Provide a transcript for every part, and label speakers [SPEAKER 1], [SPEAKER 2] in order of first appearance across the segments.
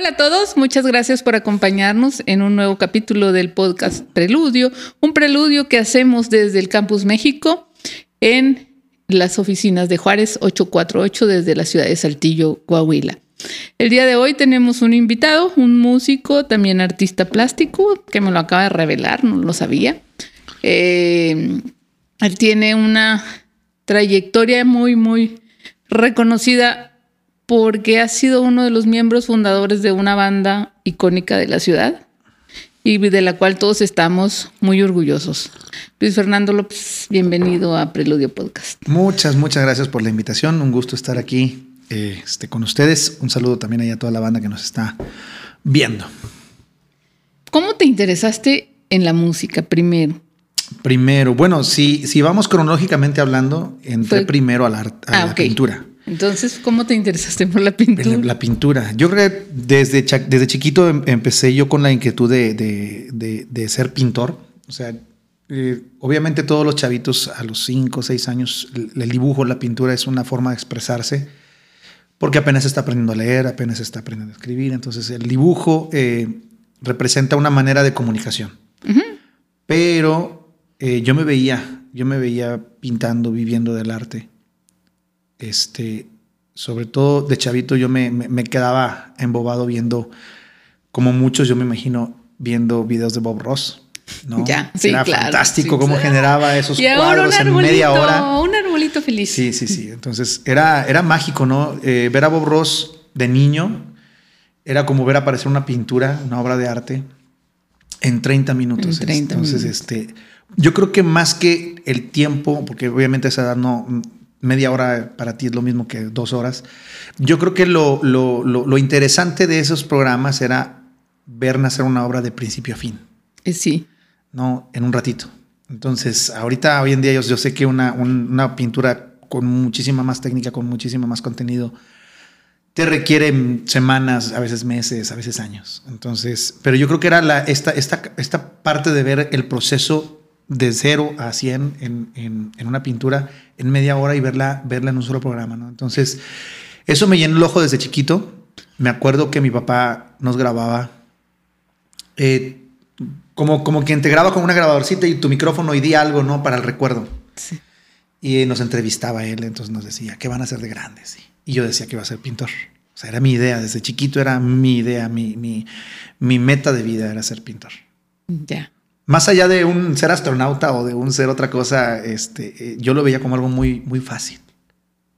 [SPEAKER 1] Hola a todos, muchas gracias por acompañarnos en un nuevo capítulo del podcast Preludio, un preludio que hacemos desde el Campus México en las oficinas de Juárez 848 desde la ciudad de Saltillo, Coahuila. El día de hoy tenemos un invitado, un músico, también artista plástico, que me lo acaba de revelar, no lo sabía. Eh, él tiene una trayectoria muy, muy reconocida porque ha sido uno de los miembros fundadores de una banda icónica de la ciudad y de la cual todos estamos muy orgullosos. Luis Fernando López, bienvenido a Preludio Podcast.
[SPEAKER 2] Muchas, muchas gracias por la invitación. Un gusto estar aquí eh, este, con ustedes. Un saludo también a toda la banda que nos está viendo.
[SPEAKER 1] ¿Cómo te interesaste en la música primero?
[SPEAKER 2] Primero, bueno, si, si vamos cronológicamente hablando, entré primero a la, a ah, la pintura.
[SPEAKER 1] Entonces, ¿cómo te interesaste por la pintura?
[SPEAKER 2] La, pintura. Yo creo que desde, desde chiquito em, empecé yo con la inquietud de, ser pintor. O sea, eh, obviamente todos los chavitos a los 5 o 6 años, el, dibujo, la pintura es una forma de expresarse, porque apenas está aprendiendo a leer, apenas está aprendiendo a escribir. Entonces, el dibujo eh, representa una manera de comunicación. Pero eh, yo me veía, yo me veía pintando, viviendo del arte este, sobre todo de chavito yo me, me, quedaba embobado viendo, como muchos yo me imagino, viendo videos de Bob Ross. ¿no?
[SPEAKER 1] Ya, sí,
[SPEAKER 2] Era
[SPEAKER 1] claro,
[SPEAKER 2] fantástico cómo generaba esos cuadros en media hora.
[SPEAKER 1] Un arbolito feliz.
[SPEAKER 2] Sí, sí, sí. Entonces era, era mágico, ¿no? Eh, ver a Bob Ross de niño era como ver aparecer una pintura, una obra de arte en 30 minutos.
[SPEAKER 1] En 30
[SPEAKER 2] Entonces, este, yo creo que más que el tiempo, porque obviamente a esa edad no, media hora para ti es lo mismo que dos horas. Yo creo que lo, lo, lo, interesante de esos programas era ver nacer una obra de principio a fin.
[SPEAKER 1] Eh, sí.
[SPEAKER 2] No, en un ratito. Entonces, ahorita, hoy en día, yo, yo sé que una, una, pintura con muchísima más técnica, con muchísimo más contenido, te requiere semanas, a veces meses, a veces años. Entonces, pero yo creo que era la, esta, esta, esta parte de ver el proceso de 0 a 100 en, en, en, una pintura en media hora y verla, verla en un solo programa. ¿no? Entonces, eso me llenó el ojo desde chiquito. Me acuerdo que mi papá nos grababa eh, como, como quien te graba con una grabadorcita y tu micrófono y di algo, ¿no? Para el recuerdo. Sí. Y nos entrevistaba él, entonces nos decía, ¿qué van a hacer de grandes? Y yo decía que iba a ser pintor. O sea, era mi idea, desde chiquito era mi idea, mi, mi, mi meta de vida era ser pintor.
[SPEAKER 1] Ya
[SPEAKER 2] más allá de un ser astronauta o de un ser otra cosa, este, eh, yo lo veía como algo muy, muy fácil,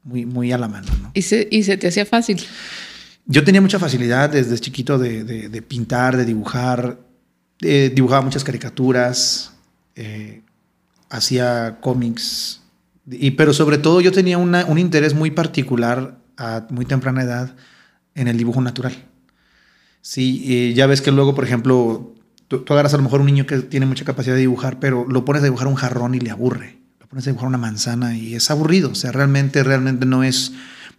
[SPEAKER 2] muy, muy a la mano.
[SPEAKER 1] ¿Y, se, ¿Y se te hacía fácil?
[SPEAKER 2] Yo tenía mucha facilidad desde chiquito de, de, pintar, de dibujar. Eh, dibujaba muchas caricaturas, eh, hacía cómics, y, pero sobre todo yo tenía una, un interés muy particular a muy temprana edad en el dibujo natural. Sí, ya ves que luego, por ejemplo, Tú, agarras a lo mejor un niño que tiene mucha capacidad de dibujar, pero lo pones a dibujar un jarrón y le aburre. Lo pones a dibujar una manzana y es aburrido. O sea, realmente, realmente no es,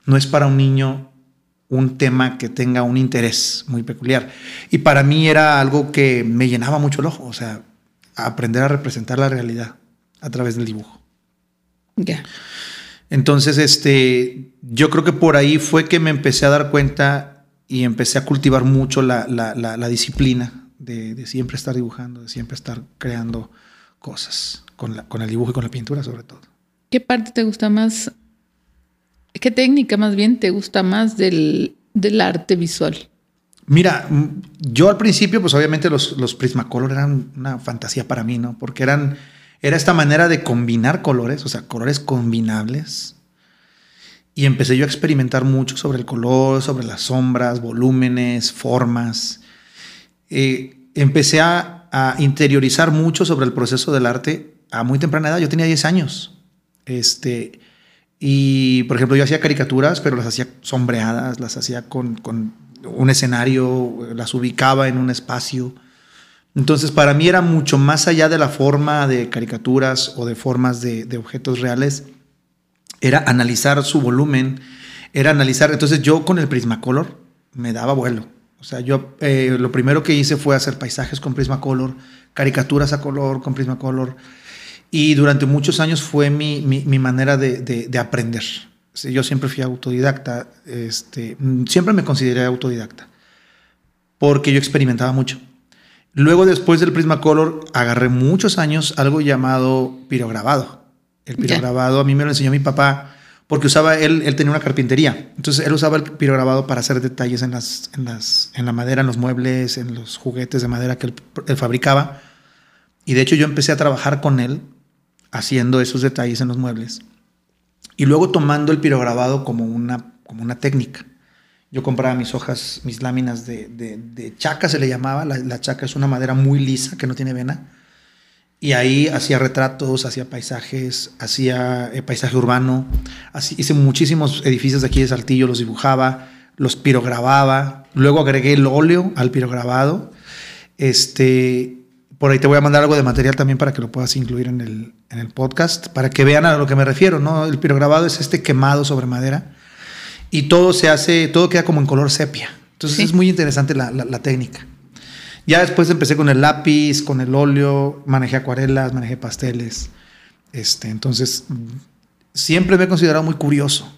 [SPEAKER 2] no es para un niño un tema que tenga un interés muy peculiar. Y para mí era algo que me llenaba mucho el ojo. O sea, aprender a representar la realidad a través del dibujo.
[SPEAKER 1] Ya.
[SPEAKER 2] Entonces, este, yo creo que por ahí fue que me empecé a dar cuenta y empecé a cultivar mucho la, la, la disciplina de, siempre estar dibujando, de siempre estar creando cosas, con, la, con el dibujo y con la pintura sobre todo.
[SPEAKER 1] ¿Qué parte te gusta más? ¿Qué técnica más bien te gusta más del, del arte visual?
[SPEAKER 2] Mira, yo al principio, pues obviamente los, los Prismacolor eran una fantasía para mí, ¿no? Porque eran, era esta manera de combinar colores, o sea, colores combinables. Y empecé yo a experimentar mucho sobre el color, sobre las sombras, volúmenes, formas. Eh, empecé a, interiorizar mucho sobre el proceso del arte a muy temprana edad. Yo tenía 10 años. Este, y, por ejemplo, yo hacía caricaturas, pero las hacía sombreadas, las hacía con, un escenario, las ubicaba en un espacio. Entonces, para mí era mucho más allá de la forma de caricaturas o de formas de, de objetos reales, era analizar su volumen, era analizar. Entonces, yo con el Prismacolor me daba vuelo. O sea, yo eh, lo primero que hice fue hacer paisajes con Prismacolor, caricaturas a color con Prismacolor. Y durante muchos años fue mi, mi, manera de, de, aprender. Yo siempre fui autodidacta, este, siempre me consideré autodidacta. porque yo experimentaba mucho. Luego, después del Prismacolor, agarré muchos años algo llamado pirograbado. El pirograbado a mí me lo enseñó mi papá porque usaba él, él tenía una carpintería. Entonces él usaba el pirograbado para hacer detalles en, las, en, las, en la madera, en los muebles, en los juguetes de madera que él, fabricaba. Y de hecho yo empecé a trabajar con él haciendo esos detalles en los muebles. Y luego tomando el pirograbado como una, como una técnica. Yo compraba mis hojas, mis láminas de, de, chaca, se le llamaba. La, la, chaca es una madera muy lisa que no tiene vena. Y ahí hacía retratos, hacía paisajes, hacía eh, paisaje urbano. Así, hice muchísimos edificios de aquí de Saltillo, los dibujaba, los pirogrababa. Luego agregué el óleo al pirograbado. Este, por ahí te voy a mandar algo de material también para que lo puedas incluir en el, en el podcast, para que vean a lo que me refiero. ¿no? El pirograbado es este quemado sobre madera y todo se hace, todo queda como en color sepia. Entonces es muy interesante la, la, la técnica. Ya después empecé con el lápiz, con el óleo, manejé acuarelas, manejé pasteles. Este, entonces, siempre me he considerado muy curioso,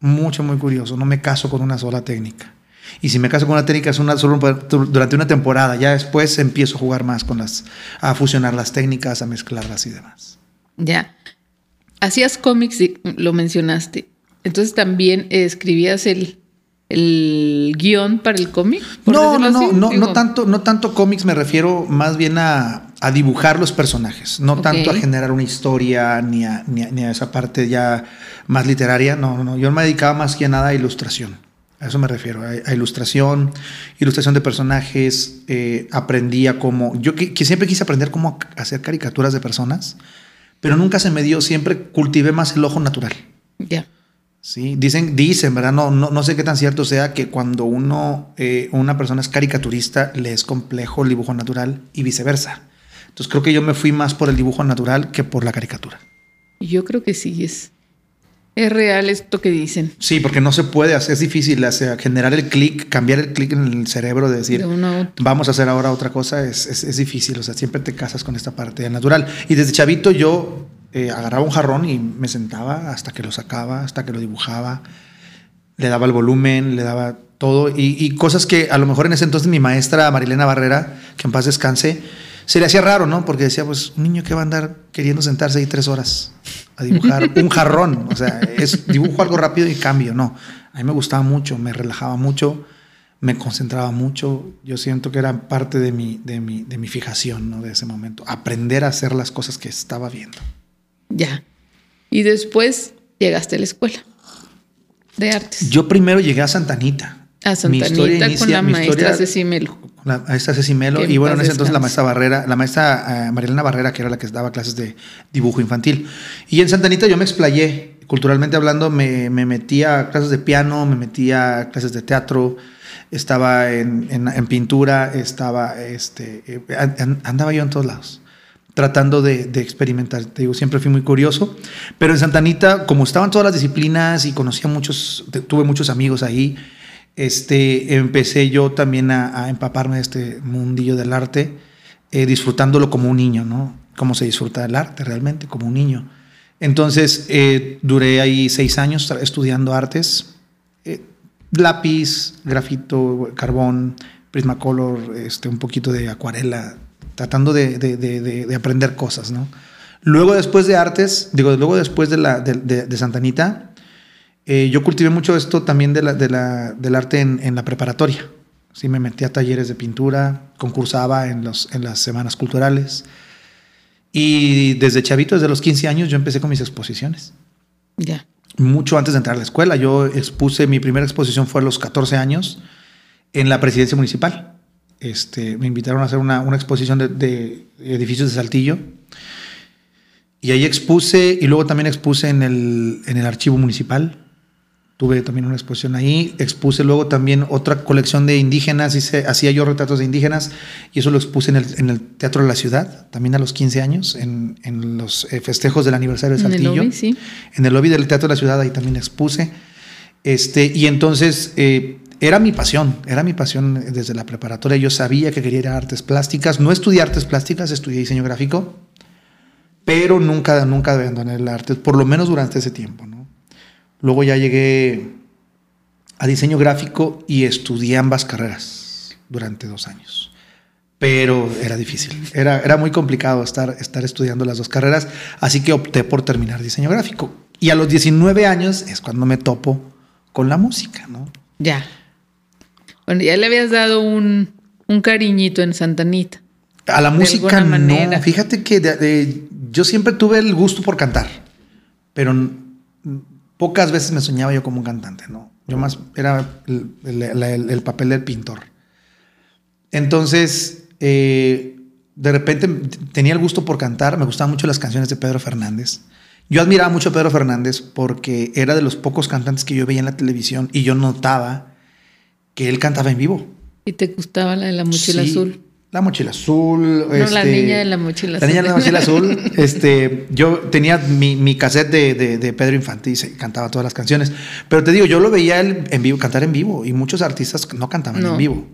[SPEAKER 2] mucho, muy curioso. No me caso con una sola técnica. Y si me caso con una técnica es una, solo durante una temporada. Ya después empiezo a jugar más con las, a fusionar las técnicas, a mezclarlas y demás.
[SPEAKER 1] Ya. Hacías cómics, lo mencionaste. Entonces también escribías el, el guion para el cómic?
[SPEAKER 2] No, no, no, no, no, tanto, no tanto cómics, me refiero más bien a, a dibujar los personajes, no tanto a generar una historia ni a, ni a, esa parte ya más literaria, no, no, yo me dedicaba más que nada a ilustración, a eso me refiero, a, ilustración, ilustración de personajes, eh, aprendía cómo, yo que, que siempre quise aprender cómo hacer caricaturas de personas, pero nunca se me dio, siempre cultivé más el ojo natural.
[SPEAKER 1] Ya.
[SPEAKER 2] Sí, dicen, dicen, ¿verdad? No, no, no sé qué tan cierto sea que cuando uno, eh, una persona es caricaturista, le es complejo el dibujo natural y viceversa. Entonces creo que yo me fui más por el dibujo natural que por la caricatura.
[SPEAKER 1] Yo creo que sí, es, es real esto que dicen.
[SPEAKER 2] Sí, porque no se puede hacer, es difícil hacer, generar el clic, cambiar el clic en el cerebro de decir, vamos a hacer ahora otra cosa, es, es, es, difícil, o sea, siempre te casas con esta parte natural. Y desde chavito yo eh, agarraba un jarrón y me sentaba hasta que lo sacaba, hasta que lo dibujaba, le daba el volumen, le daba todo y, cosas que a lo mejor en ese entonces mi maestra Marilena Barrera, que en paz descanse, se le hacía raro, ¿no? Porque decía, pues, un niño que va a andar queriendo sentarse ahí tres horas a dibujar un jarrón, o sea, es dibujo algo rápido y cambio, no. A mí me gustaba mucho, me relajaba mucho, me concentraba mucho, yo siento que era parte de mi, de mi, de mi fijación, ¿no? De ese momento, aprender a hacer las cosas que estaba viendo.
[SPEAKER 1] Ya. Y después llegaste a la escuela de artes.
[SPEAKER 2] Yo primero llegué a Santanita.
[SPEAKER 1] A Santanita con la maestra Ceci Melo.
[SPEAKER 2] La maestra Ceci Melo. Y bueno, en ese entonces la maestra Barrera, la maestra uh, Marilena Barrera, que era la que daba clases de dibujo infantil. Y en Santanita yo me explayé. Culturalmente hablando, me, me metí a clases de piano, me metí a clases de teatro, estaba en, en, en pintura, estaba, este, eh, andaba yo en todos lados tratando de, experimentar. Te digo, siempre fui muy curioso. Pero en Santanita, como estaban todas las disciplinas y conocía muchos, tuve muchos amigos ahí, este, empecé yo también a, empaparme de este mundillo del arte, eh, disfrutándolo como un niño, ¿no? Cómo se disfruta el arte realmente, como un niño. Entonces, eh, duré ahí seis años estudiando artes, eh, lápiz, grafito, carbón, prismacolor, este, un poquito de acuarela, tratando de, aprender cosas, ¿no? Luego después de artes, digo, luego después de, la, de, Santanita, eh, yo cultivé mucho esto también de la, del arte en, la preparatoria. Sí, me metí a talleres de pintura, concursaba en, los, en las semanas culturales. Y desde chavito, desde los 15 años, yo empecé con mis exposiciones.
[SPEAKER 1] Ya.
[SPEAKER 2] Mucho antes de entrar a la escuela. Yo expuse, mi primera exposición fue a los 14 años en la presidencia municipal. Este, me invitaron a hacer una, una exposición de, de, edificios de Saltillo. Y ahí expuse, y luego también expuse en el, en el archivo municipal. Tuve también una exposición ahí. Expuse luego también otra colección de indígenas. Hice, hacía yo retratos de indígenas y eso lo expuse en el, en el Teatro de la Ciudad, también a los 15 años, en, en los eh, festejos del aniversario de Saltillo. En el lobby,
[SPEAKER 1] sí.
[SPEAKER 2] En el lobby del Teatro de la Ciudad, ahí también expuse. Este, y entonces eh, era mi pasión, era mi pasión desde la preparatoria. Yo sabía que quería ir a artes plásticas. No estudié artes plásticas, estudié diseño gráfico, pero nunca, nunca abandoné el arte, por lo menos durante ese tiempo. ¿no? Luego ya llegué a diseño gráfico y estudié ambas carreras. durante dos años. Pero era difícil, era, era muy complicado estar, estar estudiando las dos carreras, así que opté por terminar diseño gráfico. Y a los 19 años es cuando me topo con la música, ¿no?
[SPEAKER 1] Ya. Bueno, ya le habías dado un, un cariñito en Santanita.
[SPEAKER 2] A la música no. Fíjate que yo siempre tuve el gusto por cantar, pero pocas veces me soñaba yo como un cantante, ¿no? Yo más era el, papel del pintor. Entonces, eh, de repente tenía el gusto por cantar, me gustaban mucho las canciones de Pedro Fernández. Yo admiraba mucho a Pedro Fernández porque era de los pocos cantantes que yo veía en la televisión y yo notaba que él cantaba en vivo.
[SPEAKER 1] ¿Y te gustaba la de la mochila azul?
[SPEAKER 2] La mochila azul.
[SPEAKER 1] No, la este, niña de la mochila azul.
[SPEAKER 2] La niña de la mochila azul. este, yo tenía mi, mi cassette de, de, Pedro Infante y se cantaba todas las canciones. Pero te digo, yo lo veía él en vivo, cantar en vivo. Y muchos artistas no cantaban en vivo.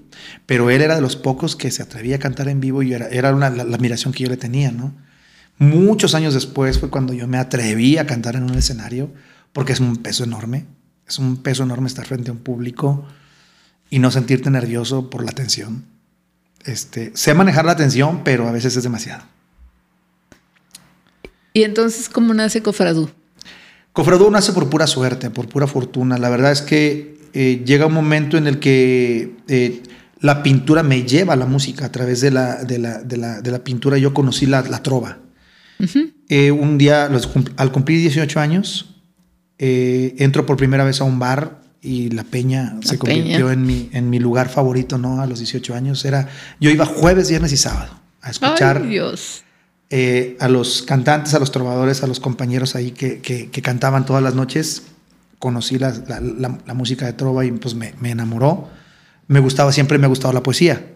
[SPEAKER 2] Pero él era de los pocos que se atrevía a cantar en vivo y era, era una, la, admiración que yo le tenía, ¿no? Muchos años después fue cuando yo me atreví a cantar en un escenario, porque es un peso enorme. Es un peso enorme estar frente a un público y no sentirte nervioso por la atención este, sé manejar la atención, pero a veces es demasiado.
[SPEAKER 1] ¿Y entonces cómo nace Cofradú?
[SPEAKER 2] Cofradú nace por pura suerte, por pura fortuna. La verdad es que eh, llega un momento en el que eh, la pintura me lleva a la música. A través de la, de la, pintura yo conocí la, trova. Eh, un día, al cumplir 18 años, entro por primera vez a un bar y la peña se convirtió En, mi, en mi lugar favorito, ¿no? A los 18 años era, yo iba jueves, viernes y sábado a escuchar eh, a los cantantes, a los trovadores, a los compañeros ahí que, que, cantaban todas las noches. Conocí la, la, música de trova y pues me, me, enamoró. Me gustaba, siempre me ha gustado la poesía.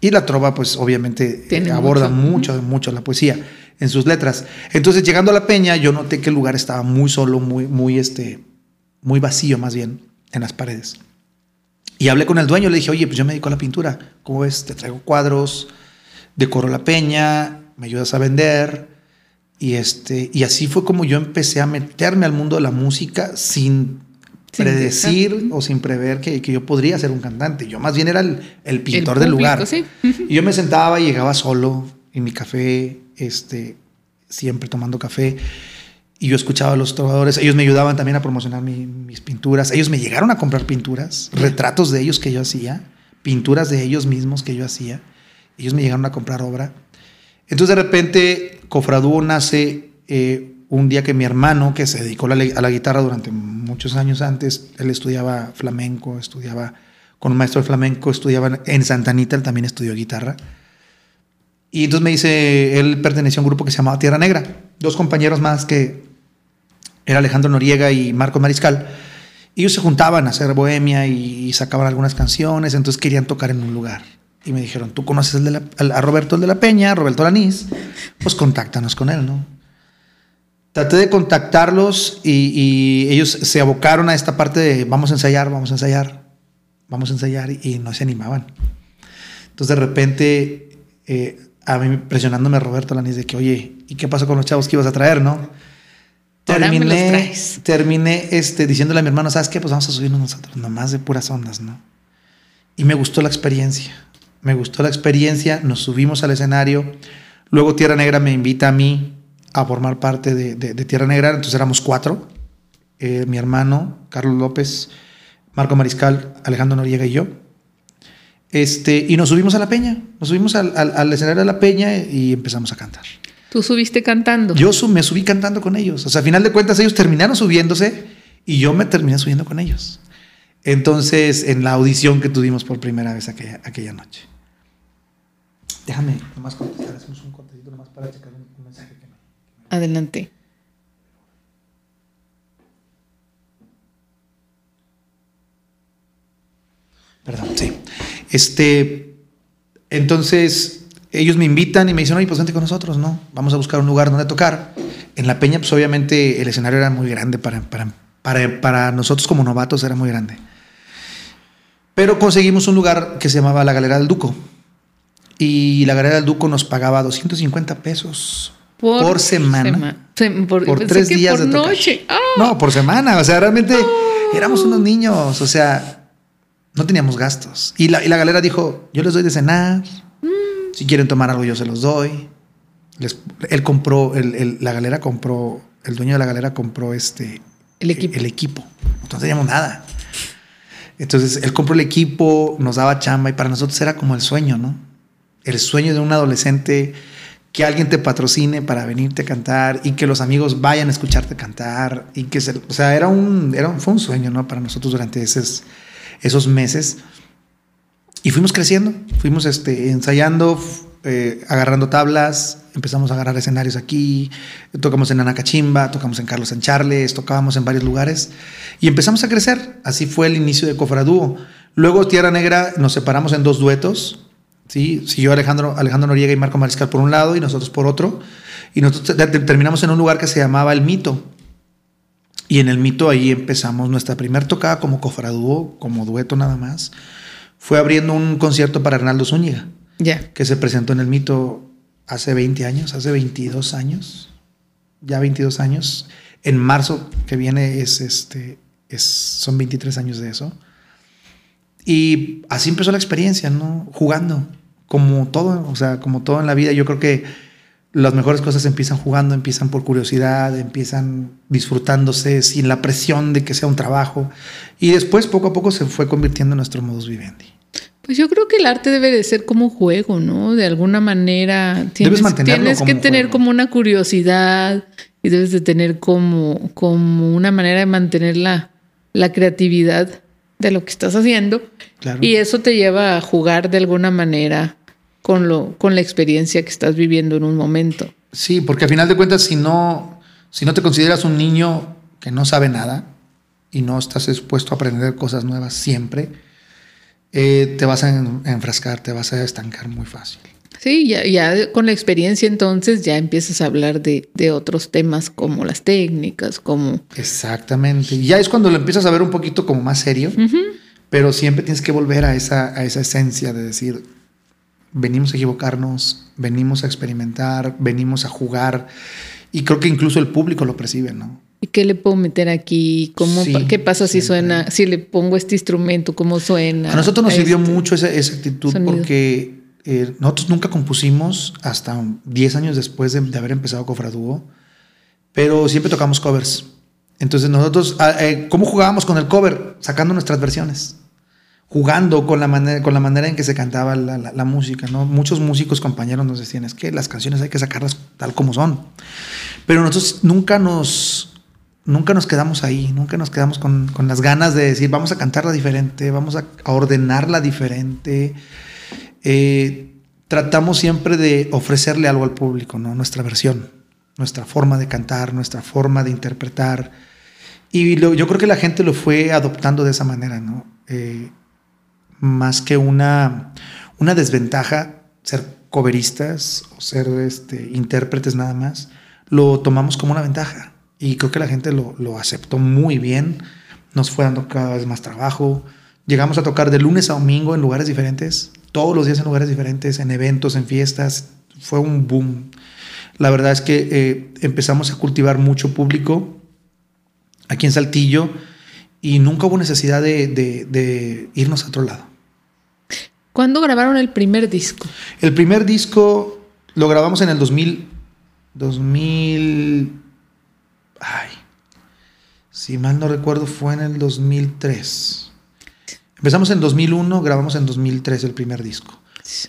[SPEAKER 2] Y la trova pues obviamente aborda mucho, mucho, mucho la poesía en sus letras. Entonces llegando a la peña yo noté que el lugar estaba muy solo, muy, muy, este, muy vacío más bien en las paredes. Y hablé con el dueño, le dije, oye, pues yo me dedico a la pintura. ¿Cómo ves? Te traigo cuadros, decoro la peña, me ayudas a vender. Y, este, y así fue como yo empecé a meterme al mundo de la música sin, predecir o sin prever que, que, yo podría ser un cantante. Yo más bien era el, pintor del lugar. Y yo me sentaba y llegaba solo en mi café, este, siempre tomando café. Y yo escuchaba a los trovadores, ellos me ayudaban también a promocionar mis pinturas, ellos me llegaron a comprar pinturas, retratos de ellos que yo hacía, pinturas de ellos mismos que yo hacía, ellos me llegaron a comprar obra. Entonces de repente Cofradúo nace eh, un día que mi hermano, que se dedicó a la, guitarra durante muchos años antes, él estudiaba flamenco, estudiaba con un maestro de flamenco, estudiaba en Santanita, él también estudió guitarra. Y entonces me dice, él pertenecía a un grupo que se llamaba Tierra Negra, dos compañeros más que era Alejandro Noriega y Marco Mariscal. Ellos se juntaban a hacer bohemia y, sacaban algunas canciones, entonces querían tocar en un lugar. Y me dijeron, tú conoces a Roberto el de la Peña, Roberto Lanís, pues contáctanos con él, ¿no? Traté de contactarlos y, ellos se abocaron a esta parte de vamos a ensayar, vamos a ensayar, vamos a ensayar y, no se animaban. Entonces de repente, eh, a mí presionándome Roberto Lanís de que, oye, ¿y qué pasó con los chavos que ibas a traer, no? Terminé, terminé este, diciéndole a mi hermano, ¿sabes qué? Pues vamos a subirnos nosotros, nomás de puras ondas, ¿no? Y me gustó la experiencia, me gustó la experiencia, nos subimos al escenario, luego Tierra Negra me invita a mí a formar parte de, Tierra Negra, entonces éramos cuatro, eh, mi hermano, Carlos López, Marco Mariscal, Alejandro Noriega y yo. Este, y nos subimos a la peña, nos subimos al, al escenario de la peña y empezamos a cantar.
[SPEAKER 1] Tú subiste cantando.
[SPEAKER 2] Yo me subí cantando con ellos. O sea, a final de cuentas ellos terminaron subiéndose y yo me terminé subiendo con ellos. Entonces, en la audición que tuvimos por primera vez aquella, aquella noche. Déjame nomás contestar, hacemos un cortecito nomás para checar un, mensaje que me,
[SPEAKER 1] Adelante.
[SPEAKER 2] Perdón, sí. Este, entonces, ellos me invitan y me dicen, oye, pues vente con nosotros, ¿no? Vamos a buscar un lugar donde tocar. En La Peña, pues obviamente el escenario era muy grande para, para, para, para nosotros como novatos, era muy grande. Pero conseguimos un lugar que se llamaba la Galera del Duco. Y la Galera del Duco nos pagaba 250 pesos por, semana. por, tres días de tocar. noche. Ah. No, por semana. O sea, realmente éramos unos niños. O sea, No teníamos gastos. Y la, y la galera dijo, yo les doy de cenar. Si quieren tomar algo, yo se los doy. Les- él compró, el- el- la galera compró, el dueño de la galera compró este...
[SPEAKER 1] El equipo.
[SPEAKER 2] El equipo. Nosotros no teníamos nada. Entonces, él compró el equipo, nos daba chamba y para nosotros era como el sueño, ¿no? El sueño de un adolescente que alguien te patrocine para venirte a cantar y que los amigos vayan a escucharte cantar y que se, o sea, era un, era un- fue un sueño, ¿no? Para nosotros durante esos, esos meses. Y fuimos creciendo, fuimos este, ensayando, eh, agarrando tablas, empezamos a agarrar escenarios aquí, tocamos en Anacachimba, tocamos en Carlos San Charles, tocábamos en varios lugares y empezamos a crecer. Así fue el inicio de Cofradúo. Luego Tierra Negra nos separamos en dos duetos, ¿sí? Siguió Alejandro, Alejandro Noriega y Marco Mariscal por un lado y nosotros por otro. Y nosotros te- te- terminamos en un lugar que se llamaba El Mito. Y en El Mito ahí empezamos nuestra primera tocada como Cofradúo, como dueto nada más. Fue abriendo un concierto para Arnaldo Zúñiga que se presentó en el mito hace 20 años, hace 22 años, ya 22 años. En marzo que viene es este, es, son 23 años de eso. Y así empezó la experiencia, ¿no? Jugando, como todo, o sea, como todo en la vida. Yo creo que las mejores cosas empiezan jugando, empiezan por curiosidad, empiezan disfrutándose sin la presión de que sea un trabajo. Y después, poco a poco, se fue convirtiendo en nuestro modus vivendi.
[SPEAKER 1] Pues yo creo que el arte debe de ser como un juego, ¿no? De alguna manera tienes,
[SPEAKER 2] mantenerlo
[SPEAKER 1] tienes que tener
[SPEAKER 2] juego.
[SPEAKER 1] como una curiosidad y debes de tener como, como una manera de mantener la, la creatividad de lo que estás haciendo.
[SPEAKER 2] Claro.
[SPEAKER 1] Y eso te lleva a jugar de alguna manera con, lo, con la experiencia que estás viviendo en un momento.
[SPEAKER 2] Sí, porque al final de cuentas, si no, si no te consideras un niño que no sabe nada y no estás expuesto a aprender cosas nuevas siempre, eh, te vas a en- a enfrascar, te vas a estancar muy fácil.
[SPEAKER 1] Sí, ya, ya con la experiencia entonces ya empiezas a hablar de, de otros temas como las técnicas, como...
[SPEAKER 2] Exactamente. Ya es cuando lo empiezas a ver un poquito como más serio, pero siempre tienes que volver a esa, a esa esencia de decir, venimos a equivocarnos, venimos a experimentar, venimos a jugar. Y creo que incluso el público lo percibe, ¿no?
[SPEAKER 1] ¿Y qué le puedo meter aquí? ¿Cómo,
[SPEAKER 2] Sí,
[SPEAKER 1] ¿Qué pasa si
[SPEAKER 2] siempre.
[SPEAKER 1] suena, si le pongo este instrumento, cómo suena?
[SPEAKER 2] A nosotros nos sirvió
[SPEAKER 1] Este,
[SPEAKER 2] mucho esa, esa actitud
[SPEAKER 1] sonido.
[SPEAKER 2] porque eh, nosotros nunca compusimos hasta 10 años después de, de haber empezado Cofradúo, pero siempre tocamos covers. Entonces nosotros, ah, eh, ¿cómo jugábamos con el cover? Sacando nuestras versiones, jugando con la manera, con la manera en que se cantaba la, la- la música. ¿no? Muchos músicos compañeros nos decían, es que las canciones hay que sacarlas tal como son. Pero nosotros nunca nos, nunca nos quedamos ahí, nunca nos quedamos con, con las ganas de decir, vamos a cantarla diferente, vamos a, a ordenarla diferente. Eh, tratamos siempre de ofrecerle algo al público, ¿no? Nuestra versión, nuestra forma de cantar, nuestra forma de interpretar. Y lo- yo creo que la gente lo fue adoptando de esa manera, ¿no? Eh, más que una, una desventaja ser coveristas o ser este, intérpretes nada más, lo tomamos como una ventaja. Y creo que la gente lo, lo aceptó muy bien, nos fue dando cada vez más trabajo. Llegamos a tocar de lunes a domingo en lugares diferentes, todos los días en lugares diferentes, en eventos, en fiestas. Fue un boom. La verdad es que eh, empezamos a cultivar mucho público aquí en Saltillo y nunca hubo necesidad de, de- de irnos a otro lado.
[SPEAKER 1] ¿Cuándo grabaron el primer disco?
[SPEAKER 2] El primer disco lo grabamos en el 2000. 2000. Si mal no recuerdo, fue en el 2003. Empezamos en 2001, grabamos en 2003 el primer disco.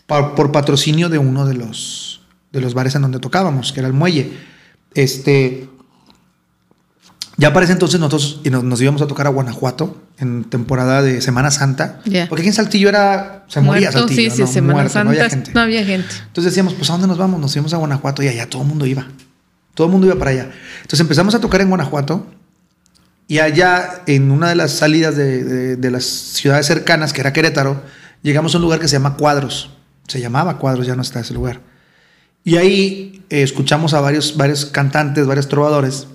[SPEAKER 2] Por, por patrocinio de uno de los, de los bares en donde tocábamos, que era el Muelle. Este. Ya para ese entonces nosotros y nos, nos íbamos a tocar a Guanajuato en temporada de Semana Santa. Porque aquí en Saltillo era. Se moría
[SPEAKER 1] Muerto,
[SPEAKER 2] Saltillo.
[SPEAKER 1] sí, sí,
[SPEAKER 2] ¿no?
[SPEAKER 1] Semana
[SPEAKER 2] Muerto,
[SPEAKER 1] Santa,
[SPEAKER 2] no había gente.
[SPEAKER 1] no había gente.
[SPEAKER 2] Entonces decíamos, pues ¿a dónde nos vamos? Nos íbamos a Guanajuato y allá todo el mundo iba. Todo el mundo iba para allá. Entonces empezamos a tocar en Guanajuato y allá en una de las salidas de, de- de las ciudades cercanas, que era Querétaro, llegamos a un lugar que se llama Cuadros. Se llamaba Cuadros, ya no está ese lugar. Y ahí eh, escuchamos a varios, varios cantantes, varios trovadores.